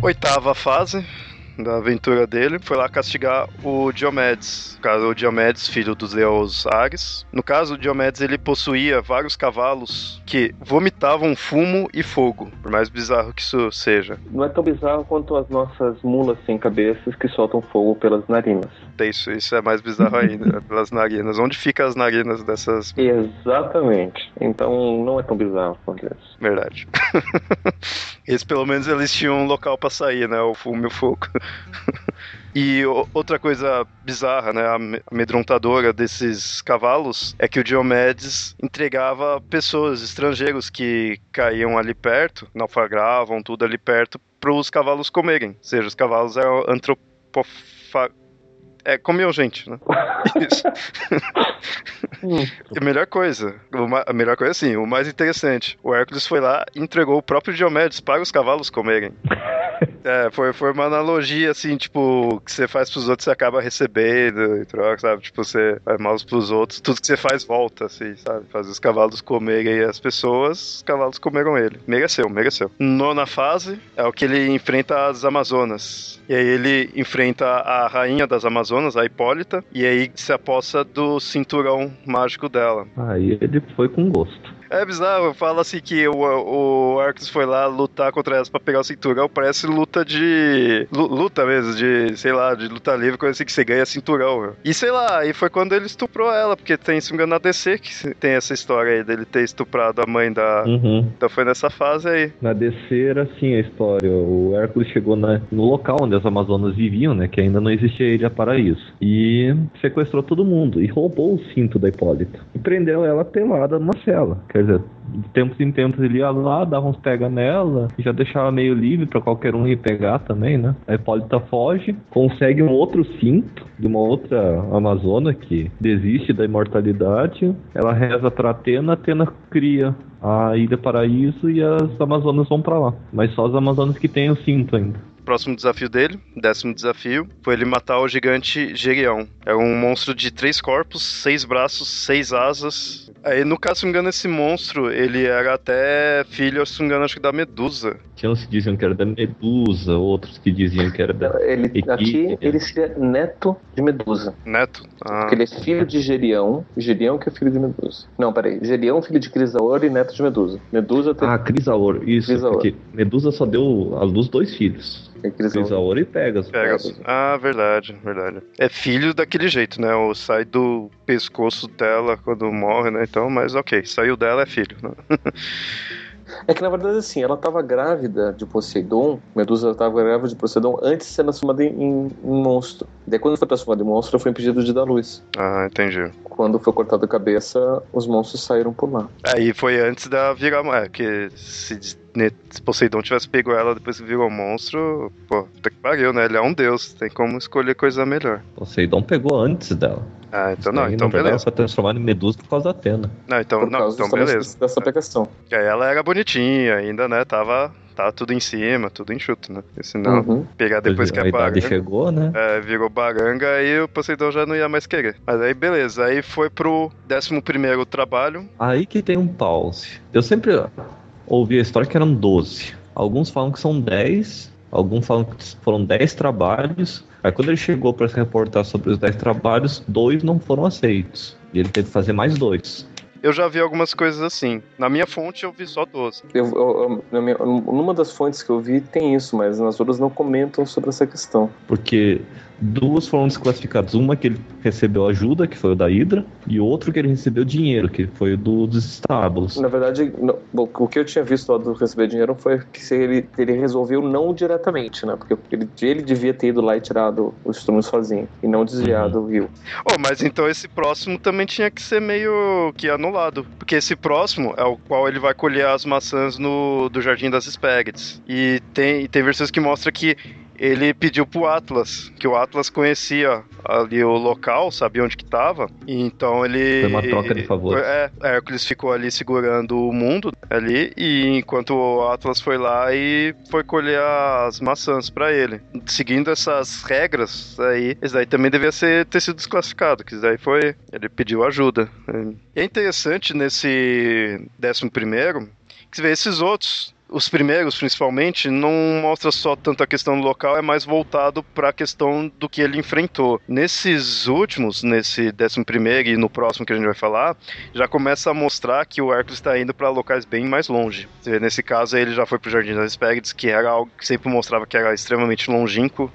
Oitava fase, da aventura dele, foi lá castigar o Diomedes. Caso o Diomedes, filho dos deus Ares. No caso, o Diomedes ele possuía vários cavalos que vomitavam fumo e fogo, por mais bizarro que isso seja. Não é tão bizarro quanto as nossas mulas sem cabeças que soltam fogo pelas narinas. Isso, isso é mais bizarro ainda, pelas narinas. Onde ficam as narinas dessas? Exatamente. Então não é tão bizarro quanto isso. Verdade. Eles pelo menos eles tinham um local para sair, né? O fumo e o fogo. E outra coisa bizarra, né, amedrontadora desses cavalos é que o Diomedes entregava pessoas, estrangeiros que caíam ali perto, naufragavam tudo ali perto, para os cavalos comerem. Ou seja, os cavalos eram antropofa... É, comiam gente, né? Isso. a melhor coisa, a melhor coisa assim, o mais interessante, o Hércules foi lá e entregou o próprio Diomedes para os cavalos comerem. É, foi, foi uma analogia, assim, tipo, que você faz pros outros, você acaba recebendo e troca, sabe? Tipo, você faz mal pros outros, tudo que você faz volta, assim, sabe? Faz os cavalos comerem as pessoas, os cavalos comeram ele. Mereceu, mereceu. Nona fase é o que ele enfrenta as Amazonas. E aí ele enfrenta a rainha das Amazonas, a Hipólita, e aí se aposta do cinturão mágico dela. Aí ele foi com gosto. É bizarro, fala assim que o, o Arcus foi lá lutar contra elas pra pegar o cinturão, parece luta de. luta mesmo, de, sei lá, de luta livre, coisa assim que você ganha cinturão. Meu. E sei lá, e foi quando ele estuprou ela, porque tem, se me engano, na DC que tem essa história aí dele ter estuprado a mãe da. Uhum. Então foi nessa fase aí. Na DC era assim a história. O Hércules chegou na, no local onde as Amazonas viviam, né? Que ainda não existia ilha para isso. E sequestrou todo mundo e roubou o cinto da Hipólita. E prendeu ela pelada numa cela. Quer dizer, de tempos em tempos ele ia lá, dava uns pega nela, já deixava meio livre para qualquer um ir pegar também, né? A Hipólita foge, consegue um outro cinto de uma outra Amazona que desiste da imortalidade. Ela reza para Atena, Atena cria a Ilha Paraíso e as Amazonas vão para lá. Mas só as Amazonas que têm o cinto ainda próximo desafio dele, décimo desafio, foi ele matar o gigante Gerion. É um monstro de três corpos, seis braços, seis asas. Aí, no caso, se não me engano, esse monstro, ele era até filho, se não me engano, acho que da Medusa. Tinha uns que diziam que era da Medusa, outros que diziam que era da... Ele, aqui, ele seria neto de Medusa. Neto? Ah. Porque ele é filho de Gerião, Gerião que é filho de Medusa. Não, peraí, Gerião, filho de Crisaor e neto de Medusa. Medusa tem... Ah, Crisaor, isso, Crisaor. Medusa só deu a luz dois filhos. Crisaor e Pegasus. Pegasus. Ah, verdade, verdade. É filho daquele jeito, né? O sai do pescoço dela quando morre, né? Então, mas ok, saiu dela é filho, né? É que na verdade, assim, ela estava grávida de Poseidon, Medusa estava grávida de Poseidon antes de ser transformada em, em, monstro. Daí, quando foi transformada em monstro, ela foi impedida de dar luz. Ah, entendi. Quando foi cortada a cabeça, os monstros saíram por lá. Aí foi antes da virar. É, que se se Poseidon tivesse pego ela depois que virou monstro, pô, puta que pariu, né? Ele é um deus, tem como escolher coisa melhor. Poseidon pegou antes dela. Ah, então não, então beleza. Ela foi transformada em Medusa por causa da Atena. Não, então, não, então beleza. Dessa pegação. Que aí ela era bonitinha ainda, né? Tava tava tudo em cima, tudo enxuto, né? Porque senão, uhum. pegar depois que a, a baranga... chegou, né? É, virou baranga, aí o Poseidon já não ia mais querer. Mas aí, beleza. Aí foi pro 11 primeiro trabalho. Aí que tem um pause. Eu sempre ouvi a história que eram 12. Alguns falam que são 10, alguns falam que foram 10 trabalhos. Aí quando ele chegou para se reportar sobre os 10 trabalhos, dois não foram aceitos. E ele teve que fazer mais dois. Eu já vi algumas coisas assim. Na minha fonte eu vi só 12. Eu, eu, eu, numa das fontes que eu vi tem isso, mas nas outras não comentam sobre essa questão. Porque duas foram desclassificadas. Uma que ele recebeu ajuda, que foi o da Hydra, e outro que ele recebeu dinheiro, que foi o do, dos estábulos. Na verdade, no, o que eu tinha visto lá do receber dinheiro foi que ele, ele resolveu não diretamente, né? Porque ele, ele devia ter ido lá e tirado os instrumentos sozinho, e não desviado uhum. o rio. Oh, mas então esse próximo também tinha que ser meio que anulado. Porque esse próximo é o qual ele vai colher as maçãs no, do Jardim das Spaghettis. E tem, tem versões que mostram que ele pediu pro Atlas, que o Atlas conhecia ali o local, sabia onde que tava, e então ele... Foi uma troca de favor. É, Hércules ficou ali segurando o mundo ali, e enquanto o Atlas foi lá e foi colher as maçãs para ele. Seguindo essas regras aí, esse daí também devia ser, ter sido desclassificado, que isso daí foi... ele pediu ajuda. E é interessante nesse décimo primeiro, que você vê esses outros os primeiros, principalmente, não mostra só tanto a questão do local, é mais voltado para a questão do que ele enfrentou. Nesses últimos, nesse décimo primeiro e no próximo que a gente vai falar, já começa a mostrar que o Hércules está indo para locais bem mais longe. Nesse caso, ele já foi para o Jardim das Hespérides, que era algo que sempre mostrava que era extremamente longínquo,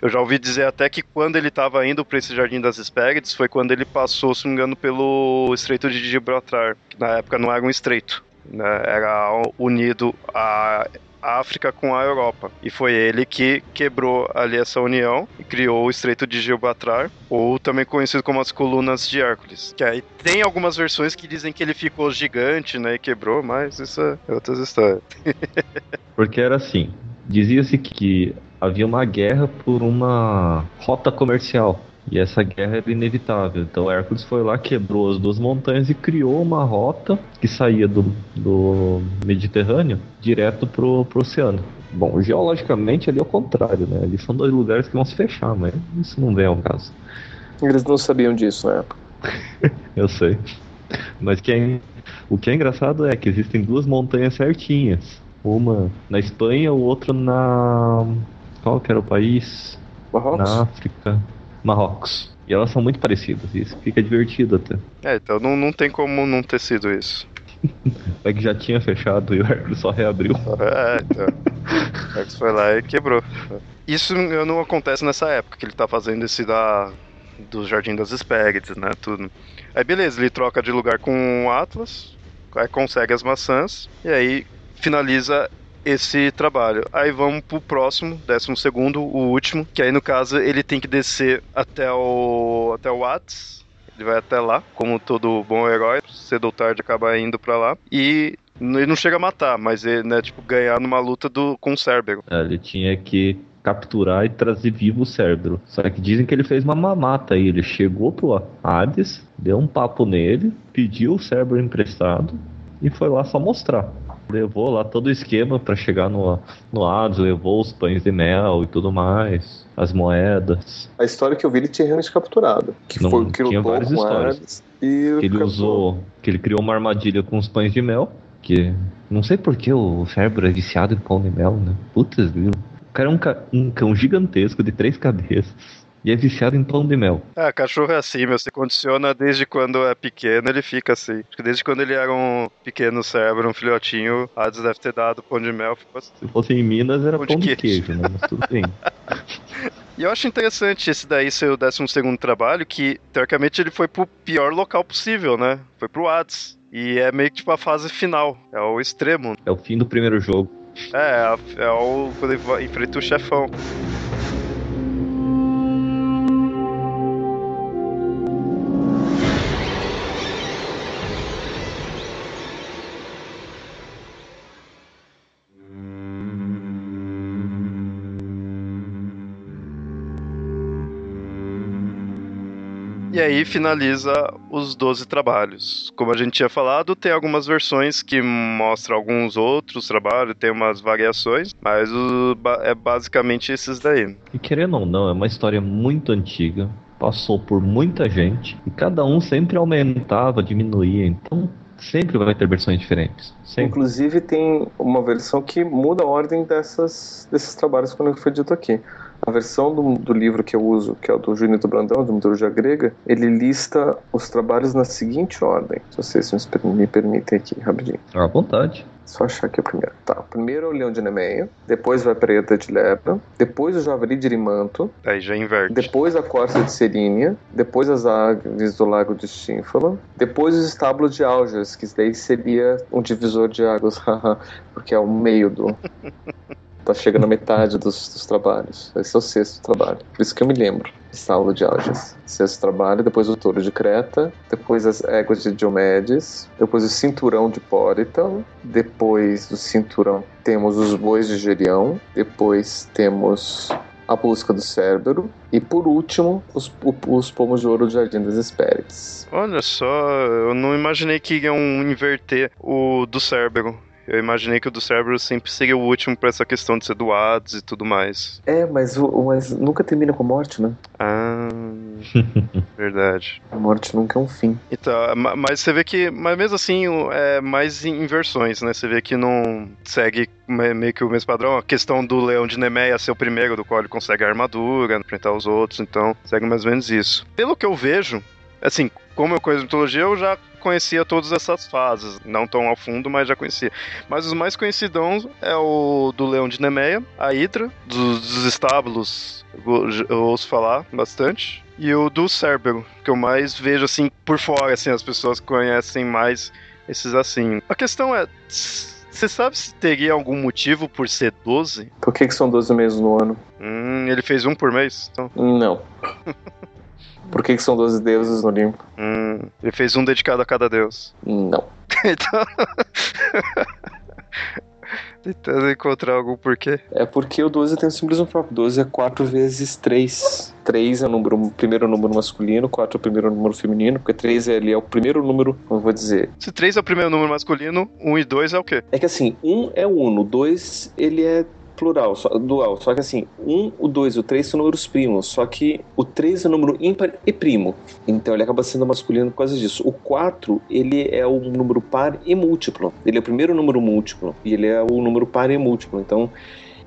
eu já ouvi dizer até que quando ele estava indo para esse Jardim das Hespérides foi quando ele passou, se não me engano, pelo Estreito de Gibraltar, que na época não era um estreito né? Era unido a África com a Europa. E foi ele que quebrou ali essa união e criou o Estreito de Gibraltar, ou também conhecido como as Colunas de Hércules. Que aí tem algumas versões que dizem que ele ficou gigante, né, e quebrou, mas isso é outras histórias. Porque era assim, dizia-se que havia uma guerra por uma rota comercial e essa guerra era inevitável. Então Hércules foi lá, quebrou as duas montanhas e criou uma rota que saía do, do Mediterrâneo direto pro, pro oceano. Bom, geologicamente ali é o contrário, né? Ali são dois lugares que vão se fechar, mas isso não vem ao caso. Eles não sabiam disso na época. Eu sei. Mas que é, o que é engraçado é que existem duas montanhas certinhas. Uma na Espanha, o outro na. Qual que era o país? Marrocos? Na África. Marrocos. E elas são muito parecidas, isso fica divertido até. É, então não, não tem como não ter sido isso. é que já tinha fechado e o Hércules só reabriu. É, então. O Hércules foi lá e quebrou. Isso não acontece nessa época que ele tá fazendo esse da. Do Jardim das Hespérides, né? Tudo. Aí beleza, ele troca de lugar com o Atlas, aí consegue as maçãs, e aí finaliza esse trabalho. Aí vamos pro próximo, décimo segundo, o último, que aí no caso ele tem que descer até o até o Hades. Ele vai até lá, como todo bom herói, cedo ou tarde acaba indo para lá e ele não chega a matar, mas ele, né, tipo, ganhar numa luta do, com o Cérbero. É, ele tinha que capturar e trazer vivo o Cérbero. Só que dizem que ele fez uma mamata aí. Ele chegou pro Hades, deu um papo nele, pediu o Cérbero emprestado e foi lá só mostrar levou lá todo o esquema para chegar no, no Hades, levou os pães de mel e tudo mais, as moedas. A história que eu vi ele tinha realmente capturado. Que Não, foi que tinha várias histórias. Hades e que ele capturou. usou, que ele criou uma armadilha com os pães de mel, que não sei por que o Ferber é viciado em pão de mel, né? Putz, viu? O cara é um, ca- um cão gigantesco de três cabeças e é viciado em pão de mel. Ah, cachorro é assim, meu. Você condiciona desde quando é pequeno, ele fica assim. Acho que desde quando ele era um pequeno cérebro, um filhotinho, Hades deve ter dado pão de mel. Ficou assim. Se fosse em Minas era Pão pão, de queijo. queijo, né? Mas tudo bem. E eu acho interessante esse daí ser o 12 trabalho, que teoricamente ele foi pro pior local possível, né? Foi pro Hades. E é meio que tipo a fase final. É o extremo. É o fim do primeiro jogo. É, é o quando ele enfrenta o chefão. E aí finaliza os 12 trabalhos. Como a gente tinha falado, tem algumas versões que mostram alguns outros trabalhos, tem umas variações, mas o, é basicamente esses daí. E querendo ou não, é uma história muito antiga, passou por muita gente, e cada um sempre aumentava, diminuía, então sempre vai ter versões diferentes. Sempre. Inclusive tem uma versão que muda a ordem dessas, desses trabalhos quando foi dito aqui. A versão do, do livro que eu uso, que é o do Junito Brandão, de Mitologia Grega, ele lista os trabalhos na seguinte ordem. Se vocês me per- me permitem aqui, rapidinho. À vontade. Só achar aqui o primeiro. Tá, primeiro é o leão de Nemeia, depois vai a preta de Lepra, depois o javali de Rimanto, Aí já inverte. depois a corça de Serínia, depois as aves do lago de Stínfala, depois os estábulos de Aljas, que daí seria um divisor de águas, haha, porque é o meio do. Tá chegando a metade dos, dos trabalhos. Esse é o sexto trabalho. Por isso que eu me lembro. Estábulo de Aljas. Sexto trabalho, depois o touro de Creta, depois as éguas de Diomedes, depois o cinturão de Pórital, depois do cinturão temos os bois de Gerião, depois temos a busca do Cérbero e por último os, os pomos de ouro do Jardim das Hespérides. Olha só, eu não imaginei que iam inverter o do Cérbero. Eu imaginei que o do Cérebro sempre seria o último pra essa questão de ser do Hades e tudo mais. É, mas, o- mas nunca termina com morte, né? Ah, verdade. A morte nunca é um fim. Então, ma- mas você vê que, mas mesmo assim, é mais em inversões, né? Você vê que não segue me- meio que o mesmo padrão. A questão do Leão de Nemeia ser o primeiro do qual ele consegue a armadura, enfrentar os outros, então segue mais ou menos isso. Pelo que eu vejo, assim, como eu conheço mitologia, eu já conhecia todas essas fases, não tão ao fundo, mas já conhecia. Mas os mais conhecidão é o do Leão de Nemeia, a Hidra, dos, dos estábulos, eu, eu ouço falar bastante. E o do Cérbero, que eu mais vejo assim por fora, assim, as pessoas conhecem mais esses assim. A questão é, você sabe se teria algum motivo por ser 12? Por que, que são 12 meses no ano? Hum, ele fez um por mês, então. Não. Por que, que são 12 deuses no Olimpo? Hum, ele fez um dedicado a cada deus. Não. então. Tentando encontrar algum porquê. É porque o 12 tem um simbolismo próprio. 12 é 4 vezes 3. 3 é o número, primeiro número masculino, 4 é o primeiro número feminino, porque 3 é, ali é o primeiro número, como eu vou dizer. Se 3 é o primeiro número masculino, 1 e 2 é o quê? É que assim, 1 é o uno, 2 ele é plural, só, dual. Só que assim, 1, o 2 e o 3 são números primos, só que o 3 é um número ímpar e primo. Então ele acaba sendo masculino por causa disso. O 4, ele é o número par e múltiplo. Ele é o primeiro número múltiplo e ele é o número par e múltiplo. Então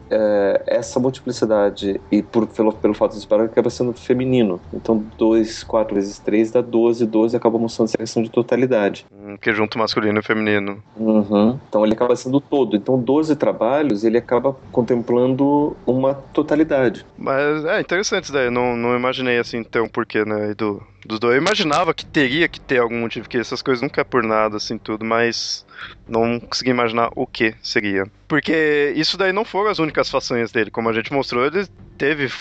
é, essa multiplicidade e por, pelo, pelo fato de separar acaba sendo feminino. Então 2, 4 vezes 3 dá 12, 12 acaba mostrando essa questão de totalidade. Hum, que junto masculino e feminino. Uhum. Então ele acaba sendo todo. Então 12 trabalhos ele acaba contemplando uma totalidade. Mas é interessante isso daí, não, não imaginei assim ter um porquê, né? Do, dos dois. Eu imaginava que teria que ter algum motivo, que essas coisas nunca é por nada, assim, tudo, mas não consegui imaginar o que seria. Porque isso daí não foram as únicas façanhas dele. Como a gente mostrou, ele teve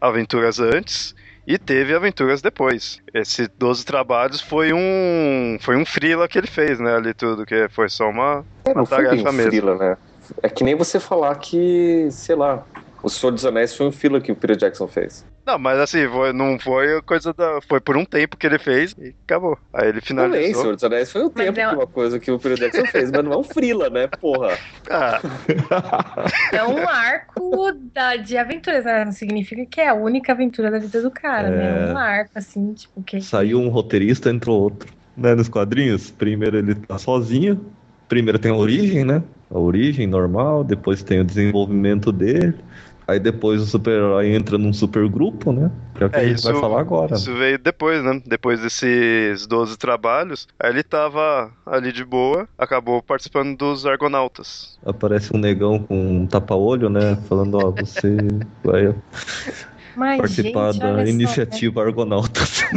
aventuras antes e teve aventuras depois. Esse 12 trabalhos foi um foi um frila que ele fez, né, ali tudo, que foi só uma É, não foi bem mesmo. frila, né? É que nem você falar que, sei lá, o Senhor dos Anéis foi um frila que o Peter Jackson fez. Não, mas assim, foi, não foi coisa da. Foi por um tempo que ele fez e acabou. Aí ele Também, finalizou. Senhor dos Anéis foi um Mas tempo é- que uma coisa que o Peter Jackson fez, mas não é um frila, né, porra? Ah, É um arco da, de aventuras, né? Não significa que é a única aventura da vida do cara, né? É. É um arco, assim, tipo, que. Saiu um roteirista, entrou outro. Né, nos quadrinhos, primeiro ele tá sozinho. Primeiro tem a origem, né? A origem normal, depois tem o desenvolvimento dele. Aí depois o super-herói entra num super grupo, né? Que é o que É, a gente isso- vai falar agora. isso veio depois, né? Depois desses 12 trabalhos. Aí ele tava ali de boa, acabou participando dos Argonautas. Aparece um negão com um tapa-olho, né? Falando, ó, você vai Mas, participar gente, da só, né? iniciativa Argonautas.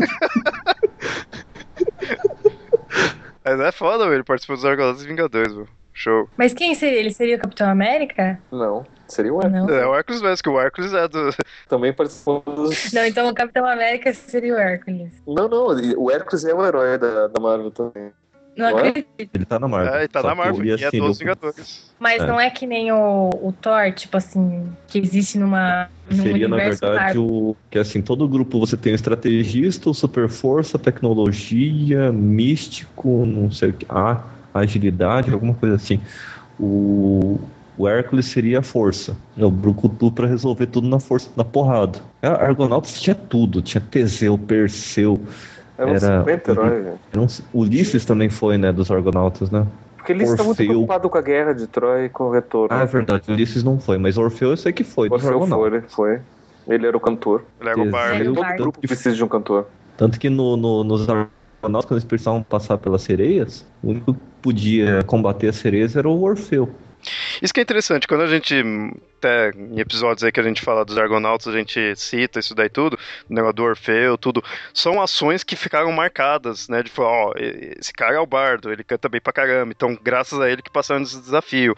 Mas é foda. Ele participou dos Argonautas e Vingadores. Show. Mas quem seria? Ele seria o Capitão América? Não, seria o Hércules. Não. É o Hércules mesmo, que o Hércules é do. Também participou dos... Não, então o Capitão América seria o Hércules. Não, não, o Hércules é o herói da, da Marvel também. Não Ué? acredito. Ele tá na Marvel. É, e tá na Marvel. ele, E é assim, dos no- Vingadores. Mas É. não é que nem o, o Thor, tipo assim, que existe numa. num Seria, na verdade, Marvel. o. Que assim, todo grupo você tem o estrategista, o super força, tecnologia, místico, não sei o que. Ah, agilidade, alguma coisa assim. O. O Hércules seria a força. É o Brucutu pra resolver tudo na força, na porrada. A Argonautas tinha tudo. Tinha Teseu, Perseu. Eram Era- 50 heróis, gente. Era um- Ulisses também foi, né? Dos Argonautas, né? Porque eles estão muito Orfeu. preocupados com a guerra de Troia e com o retorno. Ah, é verdade. Ulisses não foi, mas Orfeu eu sei que foi. Dos Orfeu Argonautas. foi, foi. Ele era o cantor. Ele era o. Ele- Todo Bardo. grupo precisa de um cantor. Tanto que no, no- nos Argonautas, quando eles precisavam passar pelas sereias, o único podia combater a Cereza era o Orfeu. Isso que é interessante, quando a gente, até em episódios aí que a gente fala dos Argonautas, a gente cita isso daí tudo, o negócio do Orfeu, tudo, são ações que ficaram marcadas, né, de falar, ó, esse cara é o bardo, ele canta bem pra caramba, então graças a ele que passaram esse desafio.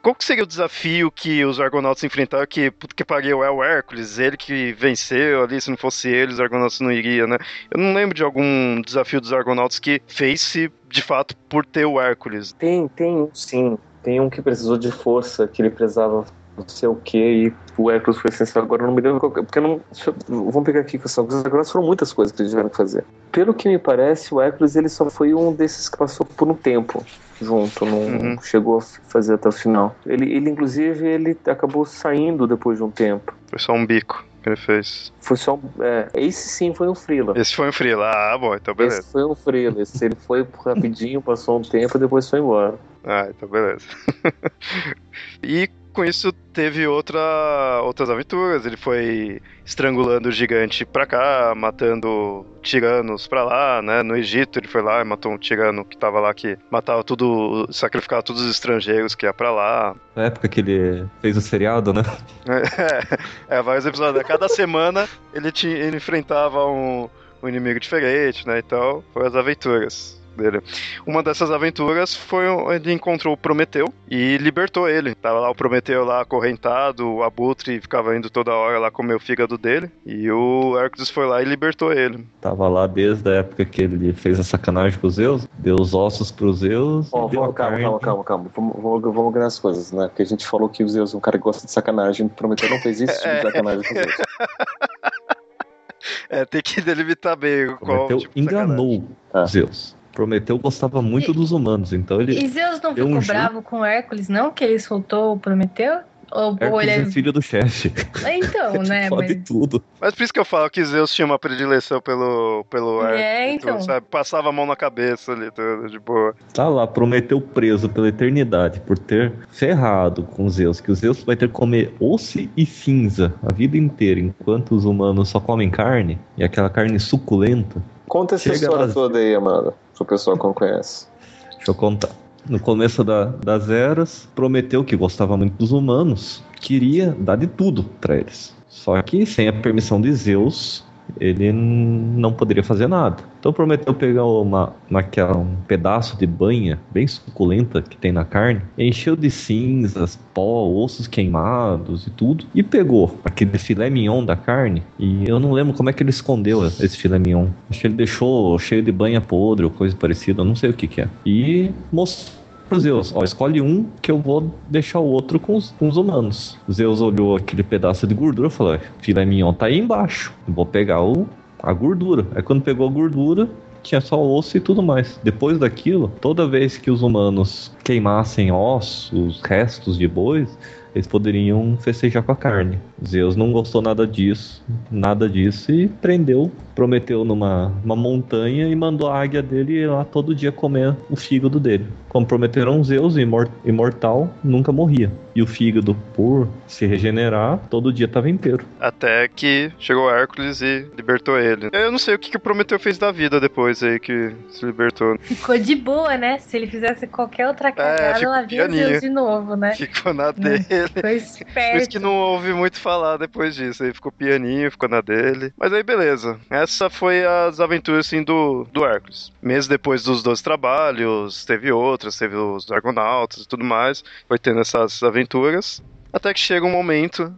Qual que seria o desafio que os Argonautas enfrentaram que, que pariu, é o Hércules, ele que venceu ali, se não fosse ele, os Argonautas não iriam, né? Eu não lembro de algum desafio dos Argonautas que fez-se, de fato, por ter o Hércules. Tem, tem, sim. Tem um que precisou de força, que ele precisava não sei o que, e o Hércules foi essencial. Agora não me lembro qual, porque eu não. Eu, vamos pegar aqui, pessoal. Agora foram muitas coisas que eles tiveram que fazer. Pelo que me parece, o Hércules ele só foi um desses que passou por um tempo junto, não uhum. chegou a fazer até o final. Ele, ele, inclusive, ele acabou saindo depois de um tempo. Foi só um bico que ele fez. Foi só um. É, esse sim foi um Freela. Esse foi um Freela. Ah, bom, então beleza. Esse foi um Freela. Esse ele foi rapidinho, passou um tempo e depois foi embora. Ah, então beleza. e com isso teve outra, outras aventuras. Ele foi estrangulando o gigante pra cá, matando tiranos pra lá, né? No Egito ele foi lá e matou um tirano que tava lá que matava tudo, sacrificava todos os estrangeiros que ia pra lá. Na época que ele fez o seriado, né? É, é vários episódios. Cada semana ele, tinha, ele enfrentava um, um inimigo diferente, né? Então, foram as aventuras dele. Uma dessas aventuras foi onde encontrou o Prometeu e libertou ele. Tava lá o Prometeu lá acorrentado, o Abutre ficava indo toda hora lá comer o fígado dele. E o Hércules foi lá e libertou ele. Tava lá desde a época que ele fez a sacanagem com os Zeus, deu os ossos pros Zeus. Oh, calma, calma, calma, calma, Vamos, vamos, vamos ganhar as coisas, né? Porque a gente falou que o Zeus é um cara que gosta de sacanagem. O Prometeu não fez isso tipo de sacanagem com os Zeus. É, tem que delimitar bem qual. Prometeu tipo enganou ah. Zeus. Prometeu gostava muito e, dos humanos, então ele. E Zeus não ficou um bravo com Hércules, não? Que ele soltou o Prometeu? Ou, Hércules ou ele é... é filho do chefe. Então, né? Pode mas... tudo. Mas por isso que eu falo que Zeus tinha uma predileção pelo, pelo Hércules. É, então. sabe? Passava a mão na cabeça ali, tudo de boa. Tá lá, prometeu preso pela eternidade por ter ferrado com Zeus, que o Zeus vai ter que comer osso e cinza a vida inteira, enquanto os humanos só comem carne, e aquela carne suculenta. Conta essa história toda aí, Amanda pro pessoal que não conhece. Deixa eu contar. No começo da, das eras, prometeu que gostava muito dos humanos, queria dar de tudo para eles. Só que sem a permissão de Zeus, ele não poderia fazer nada. Então prometeu pegar uma, naquela, um pedaço de banha bem suculenta que tem na carne, encheu de cinzas, pó, ossos queimados e tudo, e pegou aquele filé mignon da carne, e eu não lembro como é que ele escondeu esse filé mignon. Acho que ele deixou cheio de banha podre ou coisa parecida, eu não sei o que, que é. E mostrou Zeus, ó, escolhe um que eu vou deixar o outro com os, com os humanos. Zeus olhou aquele pedaço de gordura e falou: filé mignon tá aí embaixo, vou pegar o, a gordura. Aí quando pegou a gordura, tinha só osso e tudo mais. Depois daquilo, toda vez que os humanos queimassem ossos, restos de bois, eles poderiam festejar com a carne. Zeus não gostou nada disso, nada disso e prendeu, prometeu numa uma montanha e mandou a águia dele lá todo dia comer o fígado dele. Como prometeram Zeus, imortal, nunca morria. E o fígado, por se regenerar, todo dia estava inteiro. Até que chegou Hércules e libertou ele. Eu não sei o que, que o Prometeu fez da vida depois aí que se libertou. Ficou de boa, né? Se ele fizesse qualquer outra é, cagada, é, ela via Zeus de novo, né? Ficou na né? dele. Foi esperto. Por isso que não ouvi muito falar depois disso. Aí ficou pianinho, ficou na dele. Mas aí beleza. Essa foi as aventuras assim do, do Hércules. Mesmo depois dos dois trabalhos, teve outras, teve os Argonautas e tudo mais. Foi tendo essas aventuras. Até que chega um momento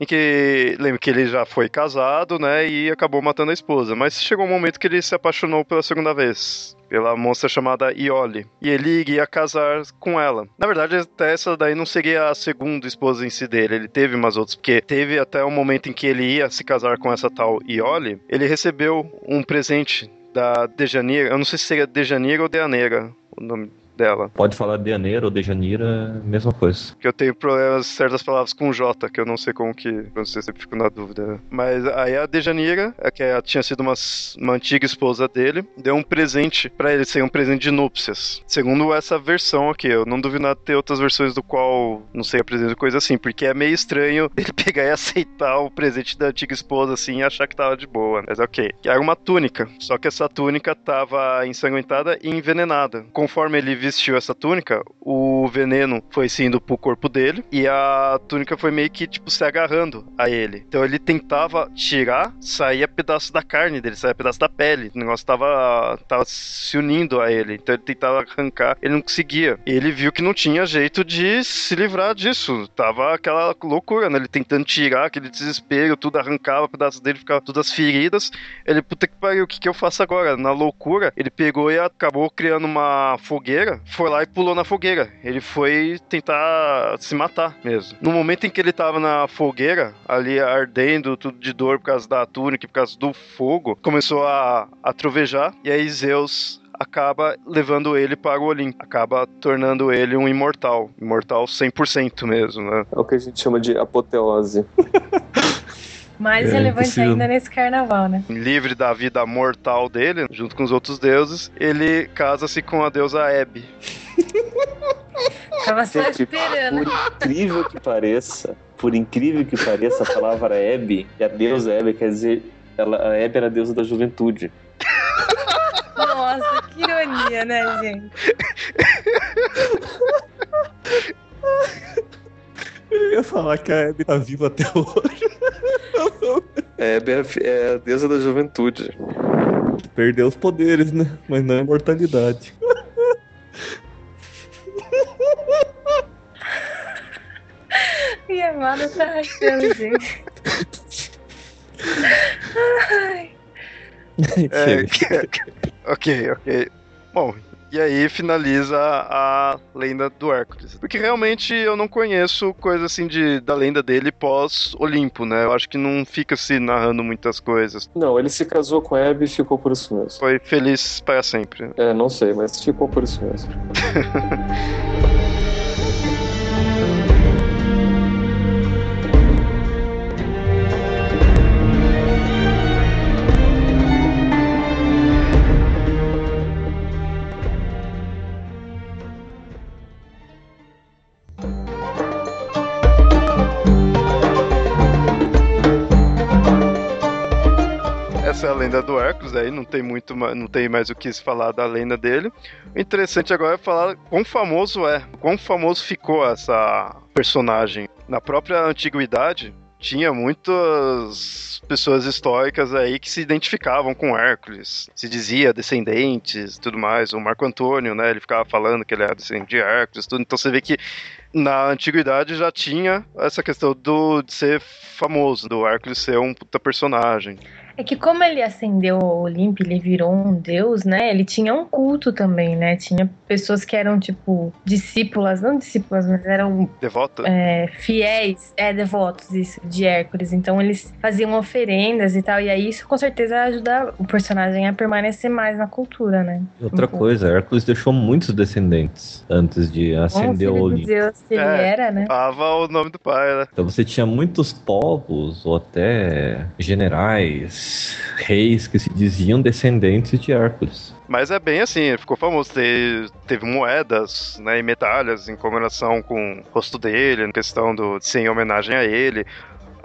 em que lembro que ele já foi casado, né, e acabou matando a esposa, mas chegou um momento que ele se apaixonou pela segunda vez pela moça chamada Ioli. E ele iria casar com ela. Na verdade, até essa daí não seria a segunda esposa em si dele. Ele teve umas outras, porque teve até o um momento em que ele ia se casar com essa tal Ioli. Ele recebeu um presente da Dejanira. Eu não sei se seria Dejanira ou Deanera o nome dela. Pode falar de Janeiro ou de Janira, mesma coisa. Que eu tenho problemas certas palavras com J, que eu não sei como que. Não sei se eu fico na dúvida. Mas aí a Dejanira, é que tinha sido uma, uma antiga esposa dele, deu um presente para ele, ser um presente de núpcias. Segundo essa versão aqui, eu não duvido nada ter outras versões do qual não sei a presente coisa assim, porque é meio estranho ele pegar e aceitar o presente da antiga esposa assim e achar que tava de boa. Mas ok. Era uma túnica, só que essa túnica tava ensanguentada e envenenada. Conforme ele vestiu essa túnica, o veneno foi indo pro corpo dele e a túnica foi meio que, tipo, se agarrando a ele. Então ele tentava tirar, saía pedaço da carne dele, saía pedaço da pele. O negócio tava, tava se unindo a ele. Então ele tentava arrancar, ele não conseguia. Ele viu que não tinha jeito de se livrar disso. Tava aquela loucura, né? Ele tentando tirar aquele desespero, tudo arrancava, pedaços dele ficava todas feridas. Ele, puta que pariu, o que, que eu faço agora? Na loucura, ele pegou e acabou criando uma fogueira, foi lá e pulou na fogueira. Ele foi tentar se matar mesmo. No momento em que ele tava na fogueira, ali ardendo, tudo de dor por causa da túnica, por causa do fogo, começou a, a trovejar. E aí Zeus acaba levando ele para o Olimpo, acaba tornando ele um imortal, imortal 100% mesmo, né? É o que a gente chama de apoteose. Mais É, relevante impossível. ainda nesse carnaval, né? Livre da vida mortal dele, junto com os outros deuses, ele casa-se com a deusa Hebe. Tava só Gente, esperando. Por incrível que pareça, por incrível que pareça, a palavra Hebe, e a deusa Hebe quer dizer, ela, a Hebe era a deusa da juventude. Nossa, que ironia, né, gente? Eu ia falar que a Abby tá viva até hoje. É a, fi- é a deusa da juventude. Perdeu os poderes, né? Mas não a imortalidade. E a Amada tá achando, gente. Ai, É, ok, ok. Bom, e aí finaliza a lenda do Hércules. Porque realmente eu não conheço coisa assim de, da lenda dele pós-Olimpo, né? Eu acho que não fica se narrando muitas coisas. Não, ele se casou com a Hebe e ficou por isso mesmo. Foi feliz para sempre. É, não sei, mas ficou por isso mesmo. Essa é a lenda do Hércules, aí não tem muito, não tem mais o que se falar da lenda dele. O interessante agora é falar quão famoso é, quão famoso ficou essa personagem. Na própria antiguidade, tinha muitas pessoas históricas aí que se identificavam com Hércules. Se dizia descendentes tudo mais. O Marco Antônio, né, ele ficava falando que ele era descendente de Hércules, tudo. Então você vê que na antiguidade já tinha essa questão do, de ser famoso, do Hércules ser um puta personagem. É que como ele ascendeu ao Olimpo, ele virou um deus, né? Ele tinha um culto também, né? Tinha pessoas que eram, tipo, discípulas, não discípulas, mas eram Devota? é, fiéis, é, devotos, isso, de Hércules. Então eles faziam oferendas e tal, e aí isso com certeza ajuda o personagem a permanecer mais na cultura, né? Outra Uhum. coisa, Hércules deixou muitos descendentes antes de ascender ao filho do Olimpo. Zeus que ele É. era, né? Dava o nome do pai, né? Então você tinha muitos povos, ou até generais, reis que se diziam descendentes de Hércules. Mas é bem assim, ficou famoso. Teve, teve moedas né, e medalhas em comemoração com o rosto dele, questão do, de ser em homenagem a ele.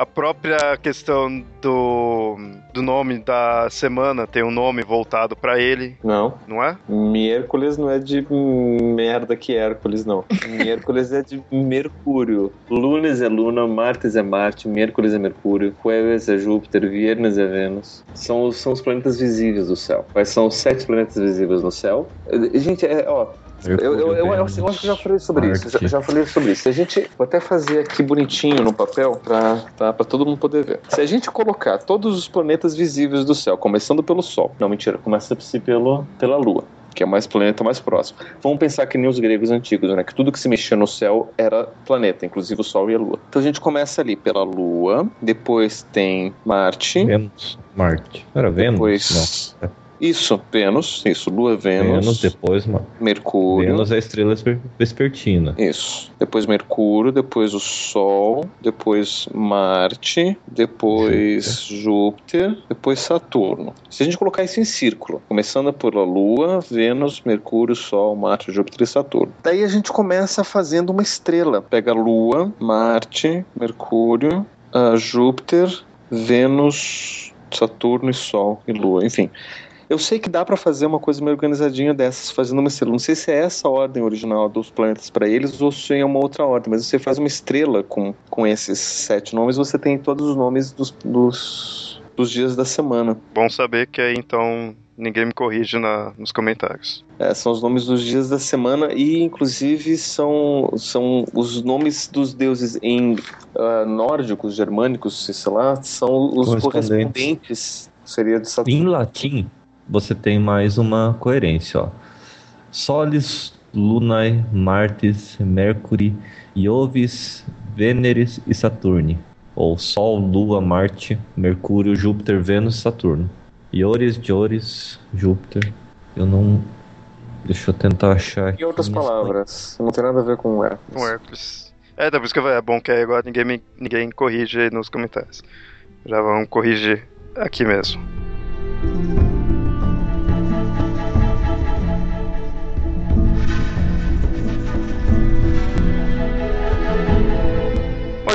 A própria questão do, do nome da semana tem um nome voltado pra ele, Não, não é? miércoles não é de merda que Hércules, não. Miércoles é de Mercúrio. Lunes é Luna, Martes é Marte, Miércoles é Mercúrio, Jueves é Júpiter, Viernes é Vênus. São, os- são os planetas visíveis do céu. Quais são os sete planetas visíveis no céu? Gente, é, ó, eu, eu, eu, eu, acho que já falei sobre isso. Já, já falei sobre isso. Se a gente. Vou até fazer aqui bonitinho no papel pra, tá, pra todo mundo poder ver. Se a gente colocar todos os planetas visíveis do céu, começando pelo Sol. Não, mentira, começa-se pelo, pela Lua. Que é o mais planeta mais próximo. Vamos pensar que nem os gregos antigos, né? Que tudo que se mexia no céu era planeta, inclusive o Sol e a Lua. Então a gente começa ali pela Lua, depois tem Marte, Vênus, Marte. Era Vênus? depois. Isso, Vênus, isso, Lua. Vênus, Vênus, depois. Mercúrio. Vênus é a estrela vesper- vespertina. Isso. Depois Mercúrio, depois o Sol, depois Marte, depois Júpiter, depois Saturno. Se a gente colocar isso em círculo, começando pela Lua, Vênus, Mercúrio, Sol, Marte, Júpiter e Saturno. Daí a gente começa fazendo uma estrela. Pega Lua, Marte, Mercúrio, ah, Júpiter, Vênus, Saturno e Sol e Lua, enfim. Eu sei que dá pra fazer uma coisa meio organizadinha dessas, fazendo uma estrela. Não sei se é essa a ordem original dos planetas pra eles ou se é uma outra ordem, mas você faz uma estrela com, com esses sete nomes, você tem todos os nomes dos, dos, dos dias da semana. Bom saber que aí então ninguém me corrige na, nos comentários. É, são os nomes dos dias da semana e, inclusive, são, são os nomes dos deuses em uh, nórdicos, germânicos, sei lá, são os Correspondentes. correspondentes. Seria de Saturno. Em latim, você tem mais uma coerência, ó. Solis, Lunae, Martes, Mercury, Iovis, Vêneres e Saturne. Ou Sol, Lua, Marte, Mercúrio, Júpiter, Vênus e Saturno. Iores, Diores, Júpiter. Eu não. Deixa eu tentar achar aqui. Em outras palavras, não tem nada a ver com o Hércules. Com Hércules. É, que eu falei, é bom que aí agora ninguém, me, ninguém corrige aí nos comentários. Já vamos corrigir aqui mesmo.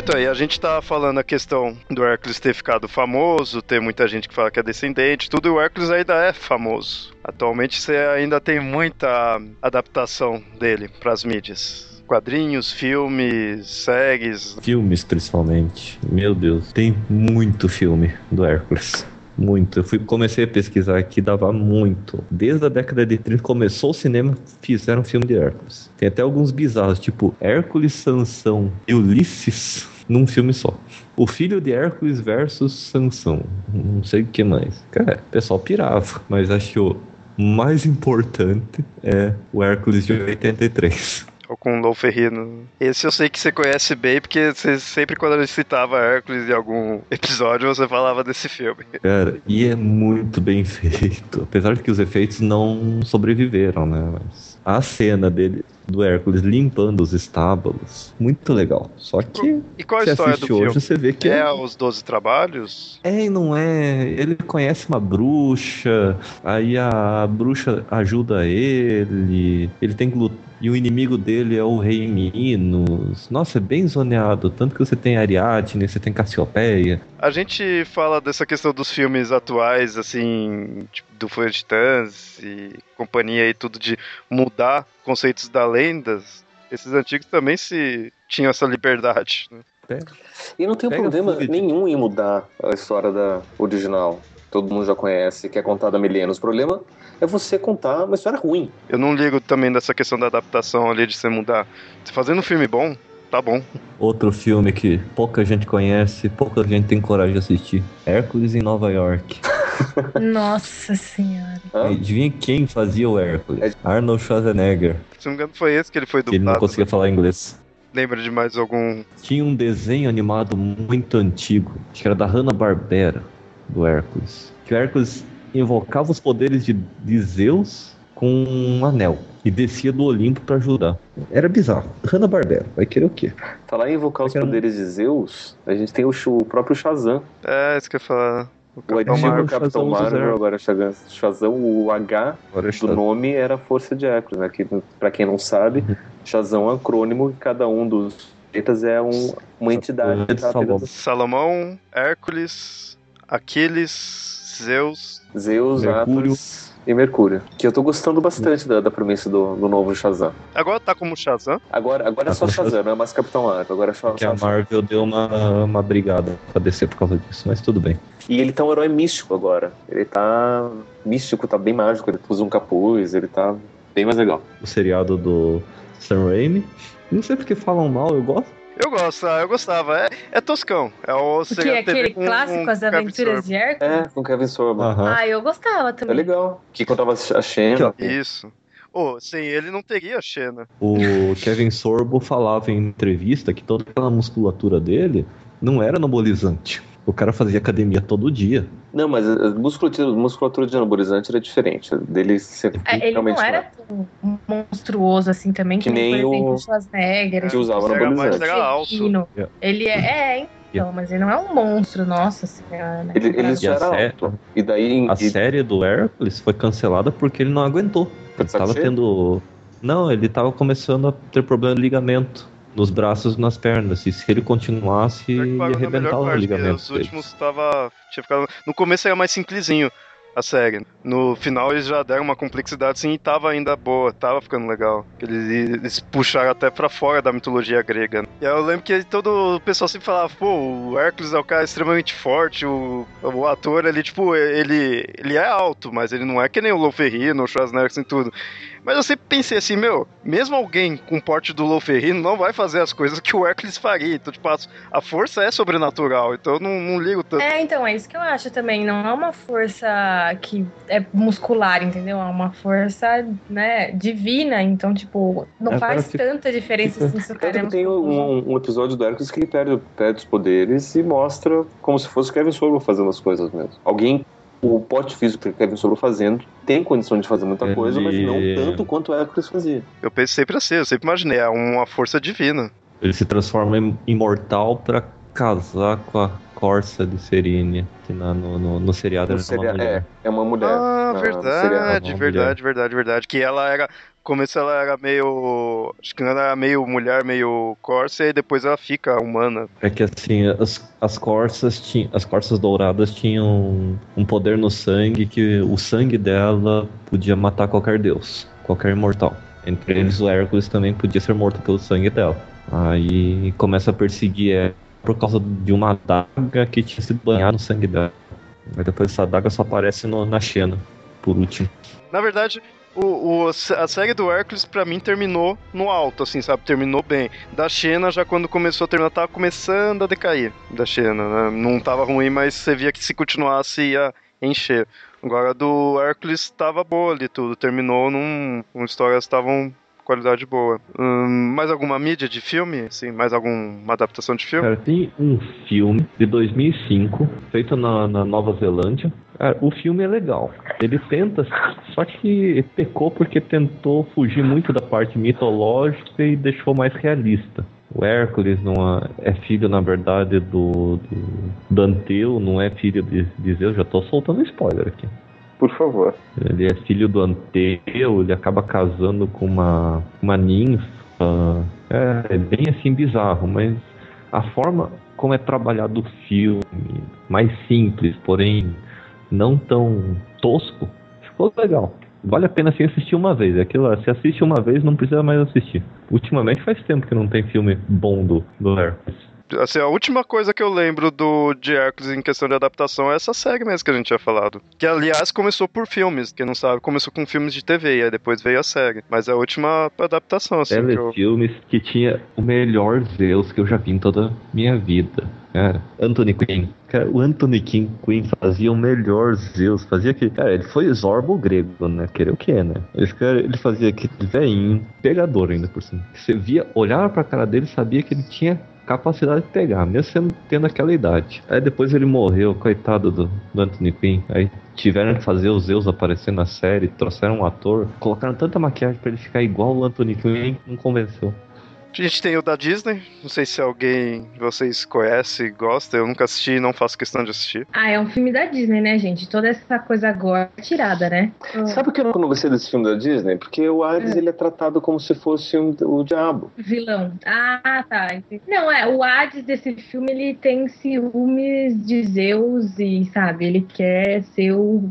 Então aí a gente tá falando a questão do Hércules ter ficado famoso, ter muita gente que fala que é descendente, tudo e o Hércules ainda é famoso. Atualmente você ainda tem muita adaptação dele pras mídias. Quadrinhos, filmes, séries. Filmes, principalmente. Meu Deus, tem muito filme do Hércules. Muito. Eu fui, comecei a pesquisar aqui, dava muito. Desde a década de 30 começou o cinema, fizeram filme de Hércules. Tem até alguns bizarros, tipo Hércules, Sansão e Ulisses num filme só. O filho de Hércules versus Sansão. Não sei o que mais. Cara, o pessoal pirava, mas achou mais importante é o Hércules de 83. Ou com o Lou Ferrino. Esse eu sei que você conhece bem, porque você sempre quando ele citava Hércules em algum episódio, você falava desse filme. Cara, e é muito bem feito. Apesar de que os efeitos não sobreviveram, né? Mas a cena dele, do Hércules limpando os estábulos, muito legal. Só que E qual a história do filme? hoje, você vê que É os 12 trabalhos? É e não é. Ele conhece uma bruxa, aí a bruxa ajuda ele, ele tem que lutar. E o inimigo dele é o rei Minos. Nossa, é bem zoneado. Tanto que você tem Ariadne, você tem Cassiopeia. A gente fala dessa questão dos filmes atuais, assim, tipo, do Folha de Titãs e companhia e tudo, de mudar conceitos da lendas. Esses antigos também se tinham essa liberdade. Né? E não tem Pega problema nenhum em mudar a história da original. Todo mundo já conhece, que é contada há milênios. O problema é você contar uma história ruim. Eu não ligo também dessa questão da adaptação ali, de você mudar. Se fazendo um filme bom, tá bom. Outro filme que pouca gente conhece, pouca gente tem coragem de assistir. Hércules em Nova York. Nossa senhora. Hã? Adivinha quem fazia o Hércules? Arnold Schwarzenegger. Se não me engano, foi esse que ele foi que Ele não dublado. conseguia falar inglês. Lembra de mais algum. Tinha um desenho animado muito antigo, acho que era da Hanna-Barbera, do Hércules. Que o Hércules invocava os poderes de, de Zeus com um anel e descia do Olimpo pra ajudar. Era bizarro. Hanna-Barbera, vai querer o quê? Falar em invocar os quero- poderes de Zeus, a gente tem o, o próprio Shazam. É, isso que eu ia falar. O O Capitão Marvel. Shazam Capitão Marvel, agora é Shazam. Shazam, o H Agora do nome era a Força de Hércules, né? Que, pra quem não sabe, Shazam é um acrônimo e cada um dos letras é um- uma entidade. apenas- Salomão, Hércules, Aquiles, Zeus. Zeus, Mercúrio. Atlas e Mercúrio. Que eu tô gostando bastante da, da premissa do, do novo Shazam. Agora tá como Shazam. Agora, agora é Tá só com Shazam, não é mais Capitão Marvel. Agora é só Que a só- Marvel deu uma, uma brigada pra descer por causa disso, mas tudo bem. E ele tá um herói místico agora. Ele tá místico, tá bem mágico. Ele usa um capuz, ele tá bem mais legal. O seriado do Sam Raimi. Não sei porque falam mal, eu gosto. Eu gosto, ah, eu gostava. É, é toscão. É o O que? TV Aquele com- clássico, com As Aventuras de Hércules? É, com Kevin Sorbo. Aham. Ah, eu gostava É também. legal. Que contava a Xena. Isso. Oh, sem ele não teria Xena. O Kevin Sorbo falava em entrevista que toda aquela musculatura dele não era anabolizante. O cara fazia academia todo dia. Não, mas a musculatura, musculatura de anabolizante era diferente. Dele ser É, ele não era tão monstruoso assim também, que, Que nem, nem por exemplo, o- Schwarzenegger. que usava o Era mais anabolizante. era. Yeah. Ele é, é, então, mas ele não é um monstro, nossa senhora, né? Ele, ele só a era sé- alto. E daí. A e- série do Hércules foi cancelada porque ele não aguentou. Ele tava tendo. Não, ele tava começando a ter problema de ligamento nos braços e nas pernas. E se ele continuasse, ia arrebentar melhor o parte, que ligamento. Os últimos tava. Tinha ficado. No começo era mais simplesinho. a série. No final eles já deram uma complexidade assim e tava ainda boa, tava ficando legal. Eles, eles puxaram até pra fora da mitologia grega. E aí eu lembro que todo o pessoal sempre falava, pô, o Hércules é o cara extremamente forte, o, o ator ali, tipo, ele, ele é alto, mas ele não é que nem o Lou Ferrino, o Schwarzenegger, assim, tudo. Mas eu sempre pensei assim, meu, mesmo alguém com porte do Lou Ferrino não vai fazer as coisas que o Hércules faria. Então, tipo, a, força é sobrenatural, então eu não, não ligo tanto. É, então, é isso que eu acho também. Não é uma força que é muscular, entendeu? É uma força, né, divina. Então, tipo, não é, faz que... tanta diferença assim se o cara é Tem um, um, episódio do Hércules que ele perde, perde os poderes e mostra como se fosse o Kevin Sorbo fazendo as coisas mesmo. Alguém o pote físico que o Kevin Solo fazendo tem condição de fazer muita ele... coisa, mas não tanto quanto o Hércules fazia. Eu pensei sempre assim, eu sempre imaginei, é uma força divina. Ele se transforma em imortal para casar com a Corsa de Serine, que na, no, no, no seriado no era uma mulher. É, é uma mulher. Ah, verdade, verdade, verdade, verdade. Que ela era começo ela era meio. Acho que ela era meio mulher, meio corsa, e depois ela fica humana. É que assim, as, as corsas tinham. As corsas douradas tinham um poder no sangue que o sangue dela podia matar qualquer deus, qualquer imortal. Entre eles o Hércules também podia ser morto pelo sangue dela. Aí começa a perseguir ela por causa de uma adaga que tinha sido banhada no sangue dela. Aí depois essa adaga só aparece no, na Xena, por último. Na verdade, o, o, a série do Hércules, para mim, terminou no alto, assim, sabe? Terminou bem. Da Xena, já quando começou a terminar, tava começando a decair da Xena, né? Não tava ruim, mas você via que se continuasse ia encher. Agora do Hércules tava boa ali tudo, terminou num. num histórias estavam qualidade boa. Hum, mais alguma mídia de filme? Assim, mais alguma adaptação de filme? Cara, tem um filme de 2005, feito na, na Nova Zelândia. Cara, o filme é legal. Ele tenta, só que pecou porque tentou fugir muito da parte mitológica e deixou mais realista. O Hércules não é, é filho, na verdade, do, do Danteu, não é filho de, de Zeus. Já tô soltando spoiler aqui. Por favor. Ele é filho do Anteu, ele acaba casando com uma, uma ninfa. É, é bem assim bizarro, mas a forma como é trabalhado o filme, mais simples, porém não tão tosco, ficou legal. Vale a pena assim assistir uma vez. Aquilo, se assiste uma vez, não precisa mais assistir. Ultimamente faz tempo que não tem filme bom do, do Hércules. Assim, a última coisa que eu lembro do de Hércules em questão de adaptação é essa série mesmo que a gente tinha falado. Que, aliás, começou por filmes. Quem não sabe, começou com filmes de TV, e aí depois veio a série. Mas é a última adaptação, assim. Telefilmes que, eu... que tinha o melhor Zeus que eu já vi em toda a minha vida. Cara, Anthony Quinn. Cara, o Anthony Quinn fazia o melhor Zeus. Fazia que. Cara, ele foi Zorbo grego, né? Querer o quê, né? Esse cara, ele fazia aquele velhinho, pegador ainda por cima. Você via, olhava pra cara dele sabia que ele tinha capacidade de pegar, mesmo sendo, tendo aquela idade. Aí depois ele morreu, coitado do, do Anthony Quinn. Aí tiveram que fazer os Zeus aparecer na série, trouxeram um ator, colocaram tanta maquiagem para ele ficar igual o Anthony Quinn, não convenceu. A gente tem o da Disney, não sei se alguém de vocês conhece, gosta, eu nunca assisti e não faço questão de assistir. Ah, é um filme da Disney, né, gente? Toda essa coisa agora é tirada, né? Sabe o que eu não gostei desse filme da Disney? Porque o Ares, é. ele é tratado como se fosse um, o diabo. Vilão. Ah, tá. Não, é, o Hades desse filme, ele tem ciúmes de Zeus e, sabe, ele quer ser o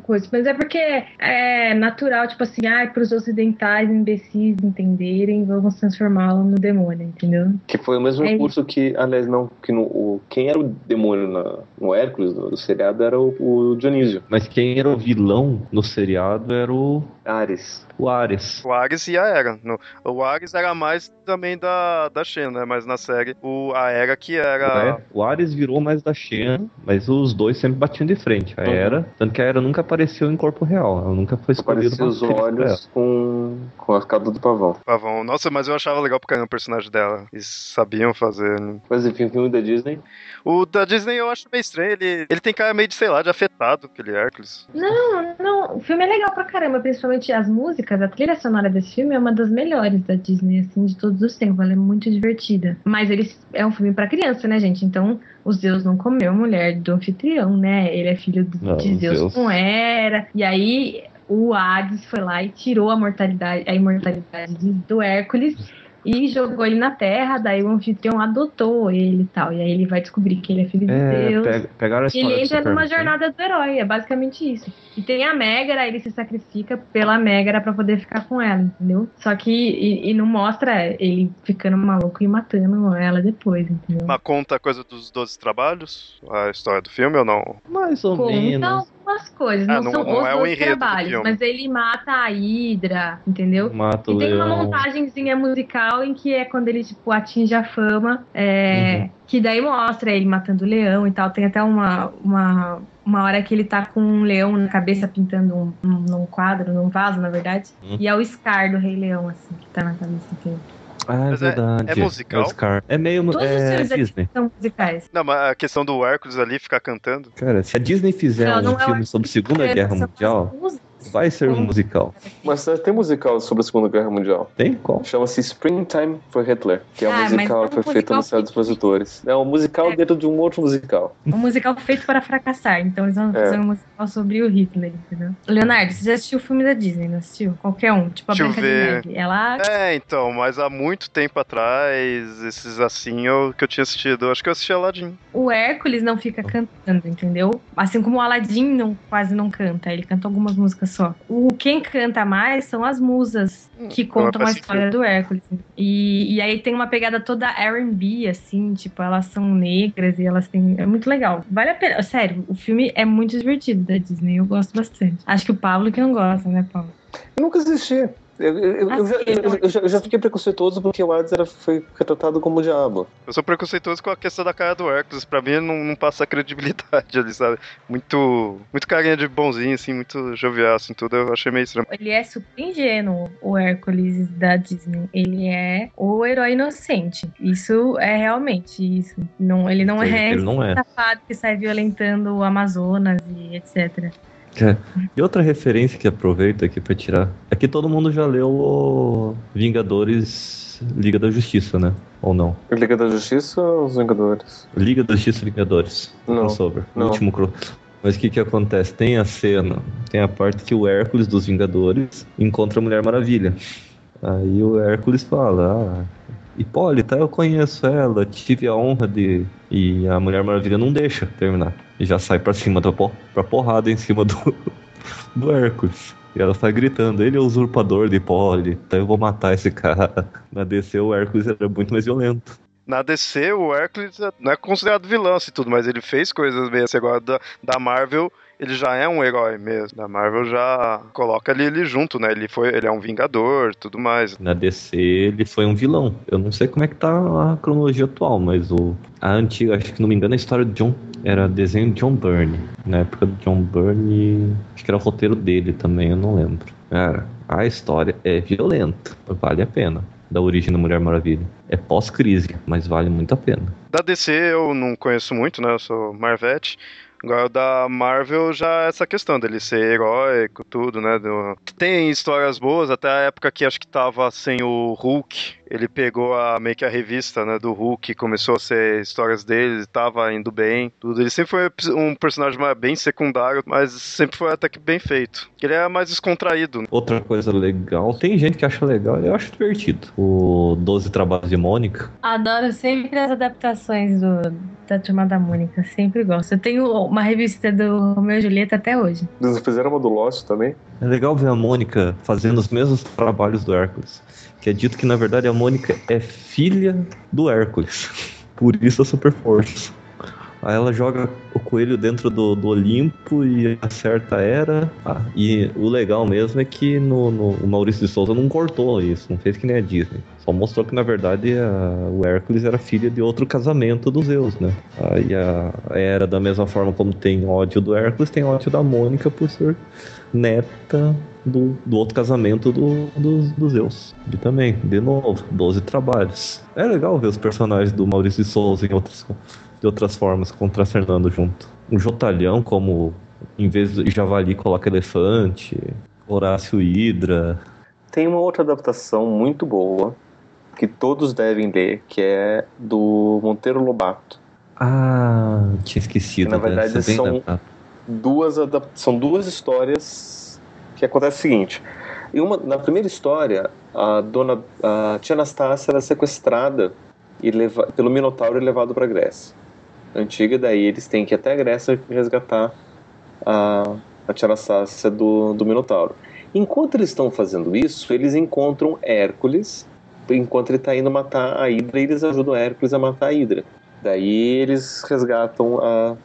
coisa. Mas é porque é natural, tipo assim, ah, para os ocidentais imbecis entenderem, vamos transformá-lo no demônio, entendeu? Que foi o mesmo é curso que, aliás, não, que no, o, quem era o demônio na, no Hércules, do, do seriado, era o, o, Dionísio. Mas quem era o vilão no seriado era o. Ares. O Ares. O Ares e a Era. No, o Ares era mais também da, da Xena, né? Mas na série, o, a Era que era. É, o Ares virou mais da Xena, mas os dois sempre batiam de frente. A uhum. Era, tanto que a Era nunca apareceu em corpo real. Ela nunca foi escolhida os olhos com, com a cauda do pavão. Pavão. Nossa, mas eu achava legal porque era o personagem dela. Eles sabiam fazer. Né? Mas enfim, o filme da Disney. O da Disney eu acho meio estranho. Ele, ele tem cara meio de, sei lá, de afetado, aquele Hércules. Não, não. O filme é legal pra caramba. Principalmente as músicas, a trilha sonora desse filme é uma das melhores da Disney, assim, de todos os tempos. Ela é muito divertida. Mas ele é um filme pra criança, né, gente? Então, o Zeus não comeu a mulher do anfitrião, né? Ele é filho não, de Zeus, Zeus não era. E aí o Hades foi lá e tirou a mortalidade, a imortalidade do Hércules e jogou ele na terra, daí o anfitrião adotou ele e tal. E aí ele vai descobrir que ele é filho de Deus. pega- pegaram a E ele entra numa jornada do herói, é basicamente isso. E tem a Megara, ele se sacrifica pela Megara pra poder ficar com ela, entendeu? Só que e, e não mostra ele ficando maluco e matando ela depois, entendeu? Mas conta a coisa dos 12 trabalhos? A história do filme ou não? Mais ou Conta menos. Algumas coisas, Ah, não, não- são não os é o dois enredo do trabalhos, mas ele mata a Hydra, entendeu? Mata o E tem uma leão. montagenzinha musical em que é quando ele, tipo, atinge a fama. é, Uhum. Que daí mostra ele matando o leão e tal. Tem até uma, uma, uma hora que ele tá com um leão na cabeça pintando um, um, num quadro, num vaso, na verdade. Uhum. E é o Scar do Rei Leão, assim, que tá na cabeça dele. Ah, é Mas é- verdade. é musical? É, é meio Todos os é, filmes aqui Disney. são musicais. Não, mas a questão do Hércules ali ficar cantando. Cara, se a Disney fizer Não, um não é filme sobre Segunda Guerra Mundial, músicas. Vai ser um musical. Mas uh, tem musical sobre a Segunda Guerra Mundial. Tem? Qual? Chama-se Springtime for Hitler, que é um Ah, musical é que foi feito no Céu dos Opositores. É um musical É. dentro de um outro musical. Um musical feito para fracassar. Então eles vão É. fazer um musical sobre o Hitler, entendeu? Leonardo, você já assistiu o filme da Disney, não assistiu? Qualquer um. Tipo a Deixa eu Branca ver. de Neve. Ela É, então, mas há muito tempo atrás, esses assim eu, que eu tinha assistido. Acho que eu assisti Aladdin. o Hércules não fica cantando, entendeu? Assim como o Aladdin não, quase não canta, ele canta algumas músicas só. O quem canta mais são as musas que contam a história do Hércules. E, e aí tem uma pegada toda R&B, assim, tipo, elas são negras e elas têm... É muito legal. Vale a pena. Sério, o filme é muito divertido da Disney, eu gosto bastante. Acho que o Pablo que não gosta, né, Pablo? Eu nunca assisti. Eu, eu- eu já, eu- já- eu já fiquei preconceituoso porque o Hades era, foi retratado como o diabo. Eu sou preconceituoso com a questão da cara do Hércules. Pra mim, não, não passa credibilidade ali, sabe? Muito, muito carinha de bonzinho, assim, muito jovial, assim, tudo. Eu achei meio estranho. Ele é super ingênuo, o Hércules da Disney. Ele é o herói inocente. Isso é realmente isso. Não, ele não é Ele não é. safado que sai violentando o Amazonas e etc. E outra referência que aproveito aqui pra tirar. Aqui todo mundo já leu o Vingadores Liga da Justiça, né? Ou não? Liga da Justiça ou os Vingadores? Liga da Justiça Vingadores. Não, Crossover. Não. último cro... Mas o que que acontece? Tem a cena, tem a parte que o Hércules dos Vingadores encontra a Mulher Maravilha. Aí o Hércules fala, ah, Hipólita, eu conheço ela, tive a honra de... E a Mulher Maravilha não deixa terminar. E já sai pra cima da por... pra porrada em cima do, do Hércules. E ela sai gritando, ele é usurpador de Hipólita, eu vou matar esse cara. Na DC o Hércules era muito mais violento. Na DC, o Hércules é- não é considerado vilão, assim, tudo, mas ele fez coisas meio assim. Agora, da, da Marvel, ele já é um herói mesmo. Da Marvel já coloca ali ele junto, né? Ele, foi, ele é um vingador tudo mais. Na DC ele foi um vilão. Eu não sei como é que tá a cronologia atual, mas o a antiga, acho que não me engano, a história de John era desenho de John Byrne. Na época do John Byrne, acho que era o roteiro dele também, eu não lembro. Cara, a história é violenta, vale a pena. Da origem da Mulher Maravilha. É pós-crise, mas vale muito a pena. Da DC eu não conheço muito, né? Eu sou Marvete. Agora, da Marvel já é essa questão dele ser heróico, tudo, né? Tem histórias boas, até a época que acho que tava sem o Hulk. Ele pegou a, meio que a revista né, do Hulk, começou a ser histórias dele, tava indo bem, tudo. Ele sempre foi um personagem bem secundário, mas sempre foi até que bem feito. Ele é mais descontraído. né? Outra coisa legal, tem gente que acha legal, eu acho divertido. O 12 Trabalhos de Mônica. Adoro sempre as adaptações do, da Turma da Mônica, sempre gosto. Eu tenho uma revista do Romeu e Julieta até hoje. Eles fizeram uma do Lost também. É legal ver a Mônica fazendo os mesmos trabalhos do Hércules. Que é dito que, na verdade, a Mônica é filha do Hércules. Por isso a super força. Aí ela joga o coelho dentro do, do Olimpo e acerta a Era. Ah, e o legal mesmo é que no, no- o Maurício de Souza não cortou isso, não fez que nem a Disney. Só mostrou que, na verdade, a- o Hércules era filha de outro casamento dos Zeus, né? Aí a, a Era, da mesma forma como tem ódio do Hércules, tem ódio da Mônica por ser neta do, do outro casamento do, dos dos Zeus. E também, de novo, 12 trabalhos. É legal ver os personagens do Maurício de Souza em outras, de outras formas contracenando junto. Um Jotalhão, como em vez de javali, coloca elefante. Horácio Hidra. Tem uma outra adaptação muito boa que todos devem ler, que é do Monteiro Lobato. Ah, tinha esquecido. Na verdade, bem são-. Duas adap- são duas histórias que acontece o seguinte: E uma, na primeira história, a dona a tia Anastácia era sequestrada e leva, pelo Minotauro e levado para Grécia antiga. Daí eles têm que ir até a Grécia resgatar a, a tia Anastácia do, do Minotauro. Enquanto eles estão fazendo isso, eles encontram Hércules. Enquanto ele está indo matar a Hidra, eles ajudam Hércules a matar a Hidra. Daí eles resgatam a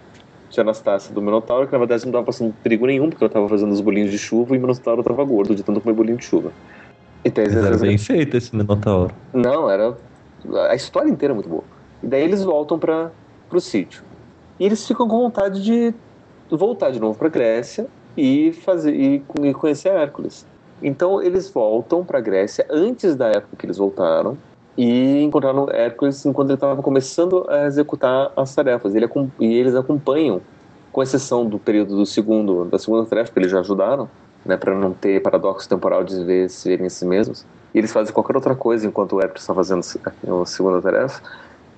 tia Anastácia do Minotauro, que na verdade não estava passando perigo nenhum, porque ela estava fazendo os bolinhos de chuva e o Minotauro estava gordo de tanto comer bolinho de chuva. Então, eles era bem feito esse Minotauro. Não, era. A história inteira é muito boa. E daí eles voltam para o sítio. E eles ficam com vontade de voltar de novo para Grécia e fazer e conhecer Hércules. Então eles voltam para Grécia antes da época que eles voltaram e encontraram Hércules enquanto ele estava começando a executar as tarefas. Ele, e eles acompanham, com exceção do período do segundo, da segunda tarefa, que eles já ajudaram, né, para não ter paradoxo temporal de ver, se verem em si mesmos. E eles fazem qualquer outra coisa enquanto o Hércules está fazendo a segunda tarefa.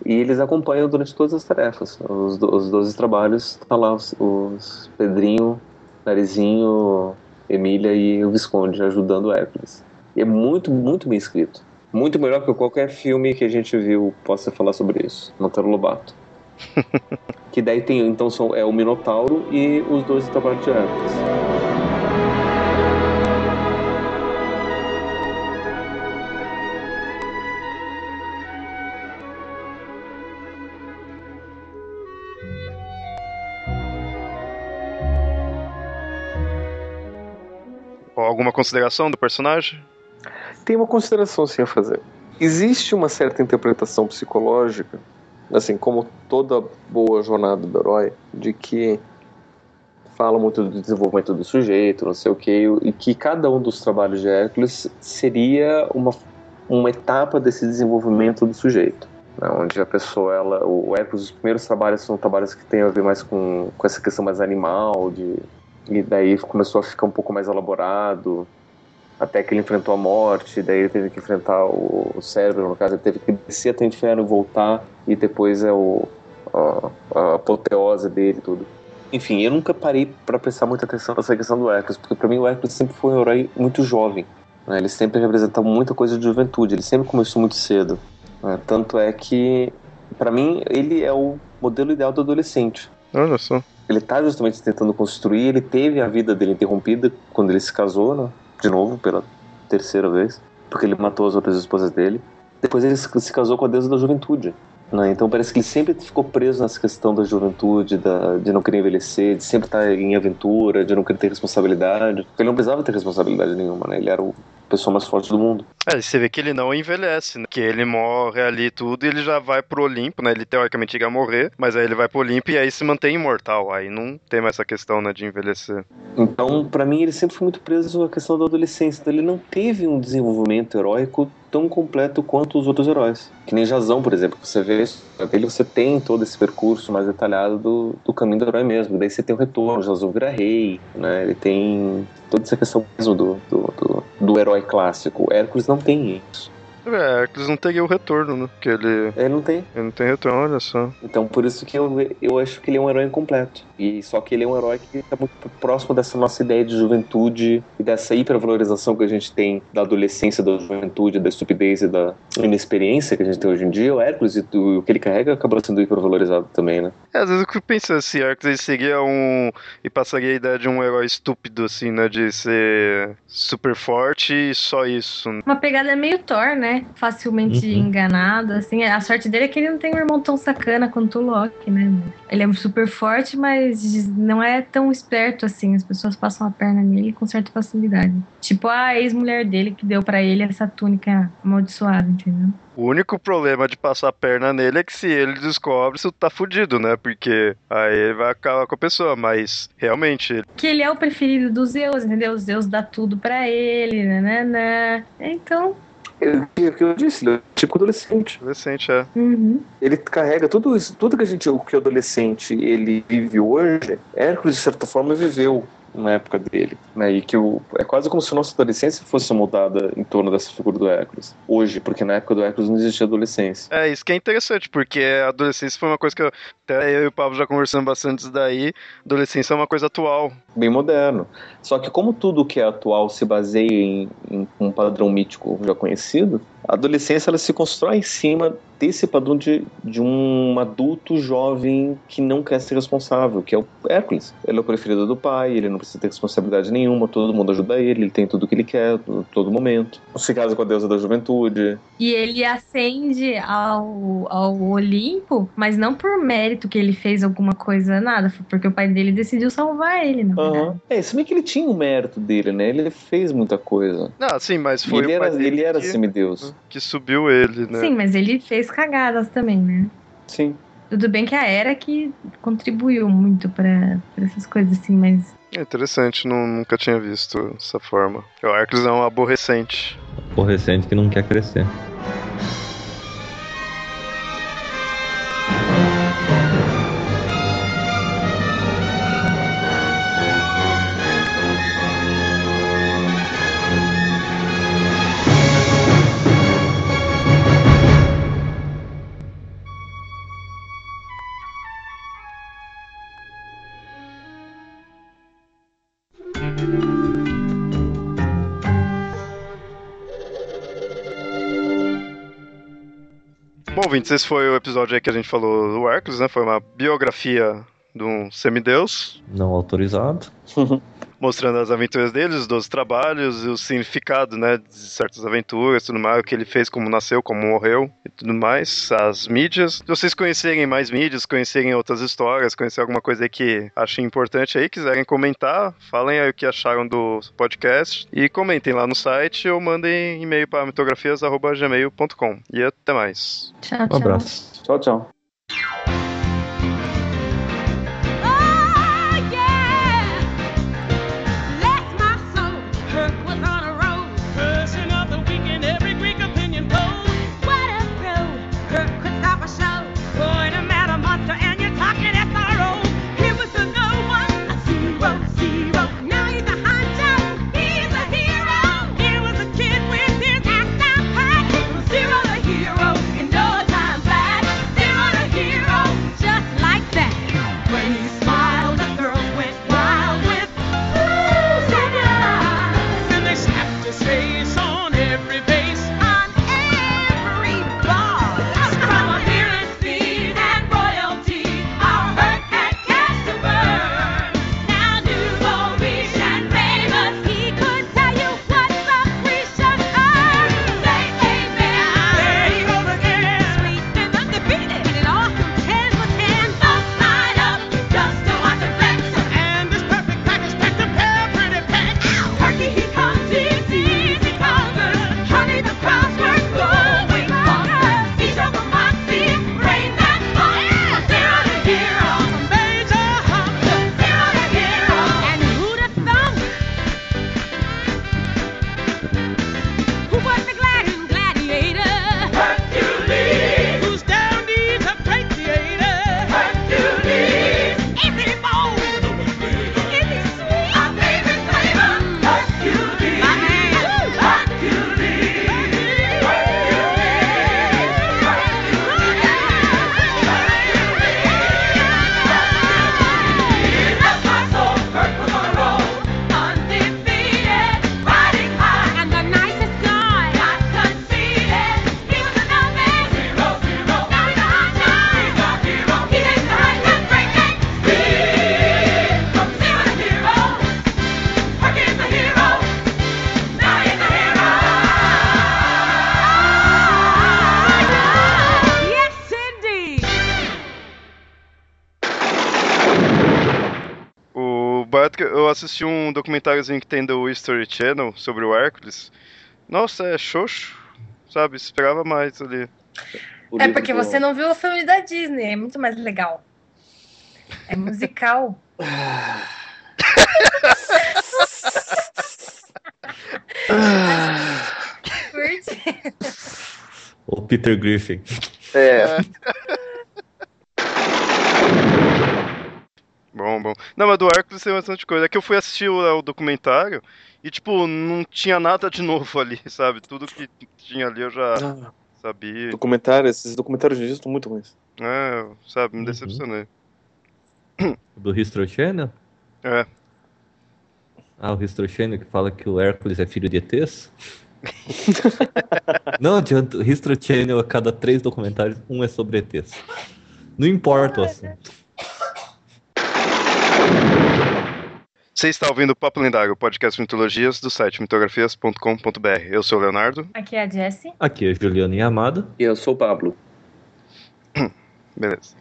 E eles acompanham durante todas as tarefas. Os, os 12 trabalhos, tá lá os, os Pedrinho, Narizinho, Emília e o Visconde ajudando o Hércules. E é muito, muito bem escrito. Muito melhor que qualquer filme que a gente viu possa falar sobre isso. Monteiro Lobato. que daí tem, então, são, é o Minotauro e os dois Hércules. Alguma consideração do personagem? Tem uma consideração sim a fazer. Existe uma certa interpretação psicológica, assim como toda boa jornada do herói, de que fala muito do desenvolvimento do sujeito, não sei o que, e que cada um dos trabalhos de Hércules seria uma, uma etapa desse desenvolvimento do sujeito. Né, onde a pessoa, ela, o Hércules, os primeiros trabalhos são trabalhos que têm a ver mais com, com essa questão mais animal, de, e daí começou a ficar um pouco mais elaborado, até que ele enfrentou a morte, daí ele teve que enfrentar o, o cérebro, no caso, ele teve que descer até o inferno, voltar, e depois é o, a, a apoteose dele tudo. Enfim, eu nunca parei para prestar muita atenção nessa questão do Hércules, porque para mim o Hércules sempre foi um herói muito jovem. Né? Ele sempre representava muita coisa de juventude, ele sempre começou muito cedo. Né? Tanto é que, para mim, ele é o modelo ideal do adolescente. Olha só. Ele está justamente tentando construir, ele teve a vida dele interrompida quando ele se casou, né? De novo, pela terceira vez, porque ele matou as outras esposas dele. Depois ele se casou com a deusa da juventude. Né? Então parece que ele sempre ficou preso nessa questão da juventude, da, de não querer envelhecer, de sempre estar em aventura, de não querer ter responsabilidade. Porque ele não precisava ter responsabilidade nenhuma, né? Ele era o pessoa mais forte do mundo. É, você vê que ele não envelhece, né? Que ele morre ali tudo e ele já vai pro Olimpo, né? Ele teoricamente ia morrer, mas aí ele vai pro Olimpo e aí se mantém imortal. Aí não tem mais essa questão, né, de envelhecer. Então, para mim, ele sempre foi muito preso à questão da adolescência. Então, ele não teve um desenvolvimento heróico tão completo quanto os outros heróis. Que nem Jazão, por exemplo, você vê ele você tem todo esse percurso mais detalhado do, do caminho do herói mesmo. Daí você tem o retorno, Jazão vira rei, né? Ele tem toda essa questão mesmo do, do, do, do herói clássico. Hércules não tem isso. É, Hércules não teria o retorno, né? Porque ele. Ele não tem. Ele não tem retorno, olha só. Então por isso que eu, eu acho que ele é um herói incompleto. E só que ele é um herói que está muito próximo dessa nossa ideia de juventude e dessa hipervalorização que a gente tem da adolescência, da juventude, da estupidez e da inexperiência que a gente tem hoje em dia. O Hércules e o que ele carrega acaba sendo hipervalorizado também, né? É, às vezes eu fico pensando se Hércules seria um. e passaria a ideia de um herói estúpido, assim, né? De ser super forte e só isso. Uma pegada meio Thor, né? Facilmente uhum. enganado, assim. A sorte dele é que ele não tem um irmão tão sacana quanto o Loki, né? Ele é super forte, mas não é tão esperto assim. As pessoas passam a perna nele com certa facilidade. Tipo a ex-mulher dele que deu para ele essa túnica amaldiçoada, entendeu? O único problema de passar a perna nele é que se ele descobre, isso tá fudido, né? Porque aí ele vai acabar com a pessoa, mas realmente. Que ele é o preferido dos Zeus, entendeu? Os Zeus dá tudo para ele, né? Então, é o que eu disse, ele é tipo adolescente. Adolescente, é. Uhum. Ele carrega tudo isso, tudo que a gente, o que o adolescente ele vive hoje, Hércules, de certa forma, viveu na época dele, né? E que o, é quase como se a nossa adolescência fosse moldada em torno dessa figura do Hércules. Hoje, porque na época do Hércules não existia adolescência. É, isso que é interessante, porque a adolescência foi uma coisa que eu, até eu e o Pablo já conversamos bastante disso daí. Adolescência é uma coisa atual. Bem moderno. Só que como tudo que é atual se baseia em, em um padrão mítico já conhecido, a adolescência ela se constrói em cima desse padrão de, de um adulto jovem que não quer ser responsável, que é o Hércules. Ele é o preferido do pai, ele não precisa ter responsabilidade nenhuma, todo mundo ajuda ele, ele tem tudo o que ele quer, todo, todo momento. Se casa com a deusa da juventude. E ele ascende ao, ao Olimpo, mas não por mérito que ele fez alguma coisa, nada, foi porque o pai dele decidiu salvar ele, na verdade. Uhum. É, se bem que ele tinha o mérito dele, né? Ele fez muita coisa. Não, sim, mas foi ele o pai era, dele ele era que, semideus. Que subiu ele, né? Sim, mas ele fez cagadas também, né? Sim. Tudo bem que a Era que contribuiu muito pra, pra essas coisas assim, mas É interessante, não, nunca tinha visto dessa forma. O Hércules é um aborrecente. Aborrecente que não quer crescer. Bom, ouvintes, esse foi o episódio aí que a gente falou do Hércules, né? Foi uma biografia de um semideus, Não autorizado. mostrando as aventuras dele, os 12 trabalhos e o significado, né, de certas aventuras, tudo mais, o que ele fez, como nasceu, como morreu e tudo mais, as mídias. Se vocês conhecerem mais mídias, conhecerem outras histórias, conhecer alguma coisa aí que achem importante aí, quiserem comentar, falem aí o que acharam do podcast e comentem lá no site ou mandem e-mail para mitografias.gmail.com. E até mais. tchau, Um tchau. abraço. Tchau, tchau. Assisti um documentáriozinho que tem do History Channel sobre o Hércules. Nossa, é xoxo, sabe? Esperava mais ali. É porque você não viu o filme da Disney, é muito mais legal. É musical. O Peter Griffin. É. Bom, bom. Não, mas do Hércules tem bastante coisa. É que eu fui assistir o, o documentário e, tipo, não tinha nada de novo ali, sabe? Tudo que tinha ali eu já Ah, sabia. documentário, esses documentários de dia estão muito ruins. É, sabe, me Uhum. decepcionei. Do History Channel? É. Ah, o History Channel que fala que o Hércules é filho de ETs? Não adianta, o History Channel, a cada três documentários, um é sobre ETs. Não importa o assunto. Você está ouvindo o Papo Lendário, o podcast de mitologias do site mitografias.com.br. Eu sou o Leonardo. Aqui é a Jessie. Aqui é Juliana Yamada. E eu sou o Pablo. Beleza.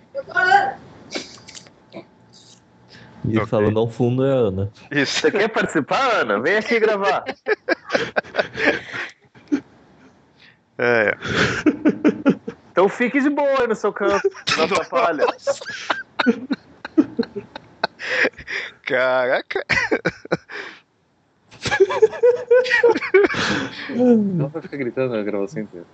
E Ok. falando ao fundo é a Ana. Isso. Você quer participar, Ana? Vem aqui gravar. É. Então fique de boa aí no seu campo. Não atrapalha. Caraca. Vai ficar gritando na gravação inteira.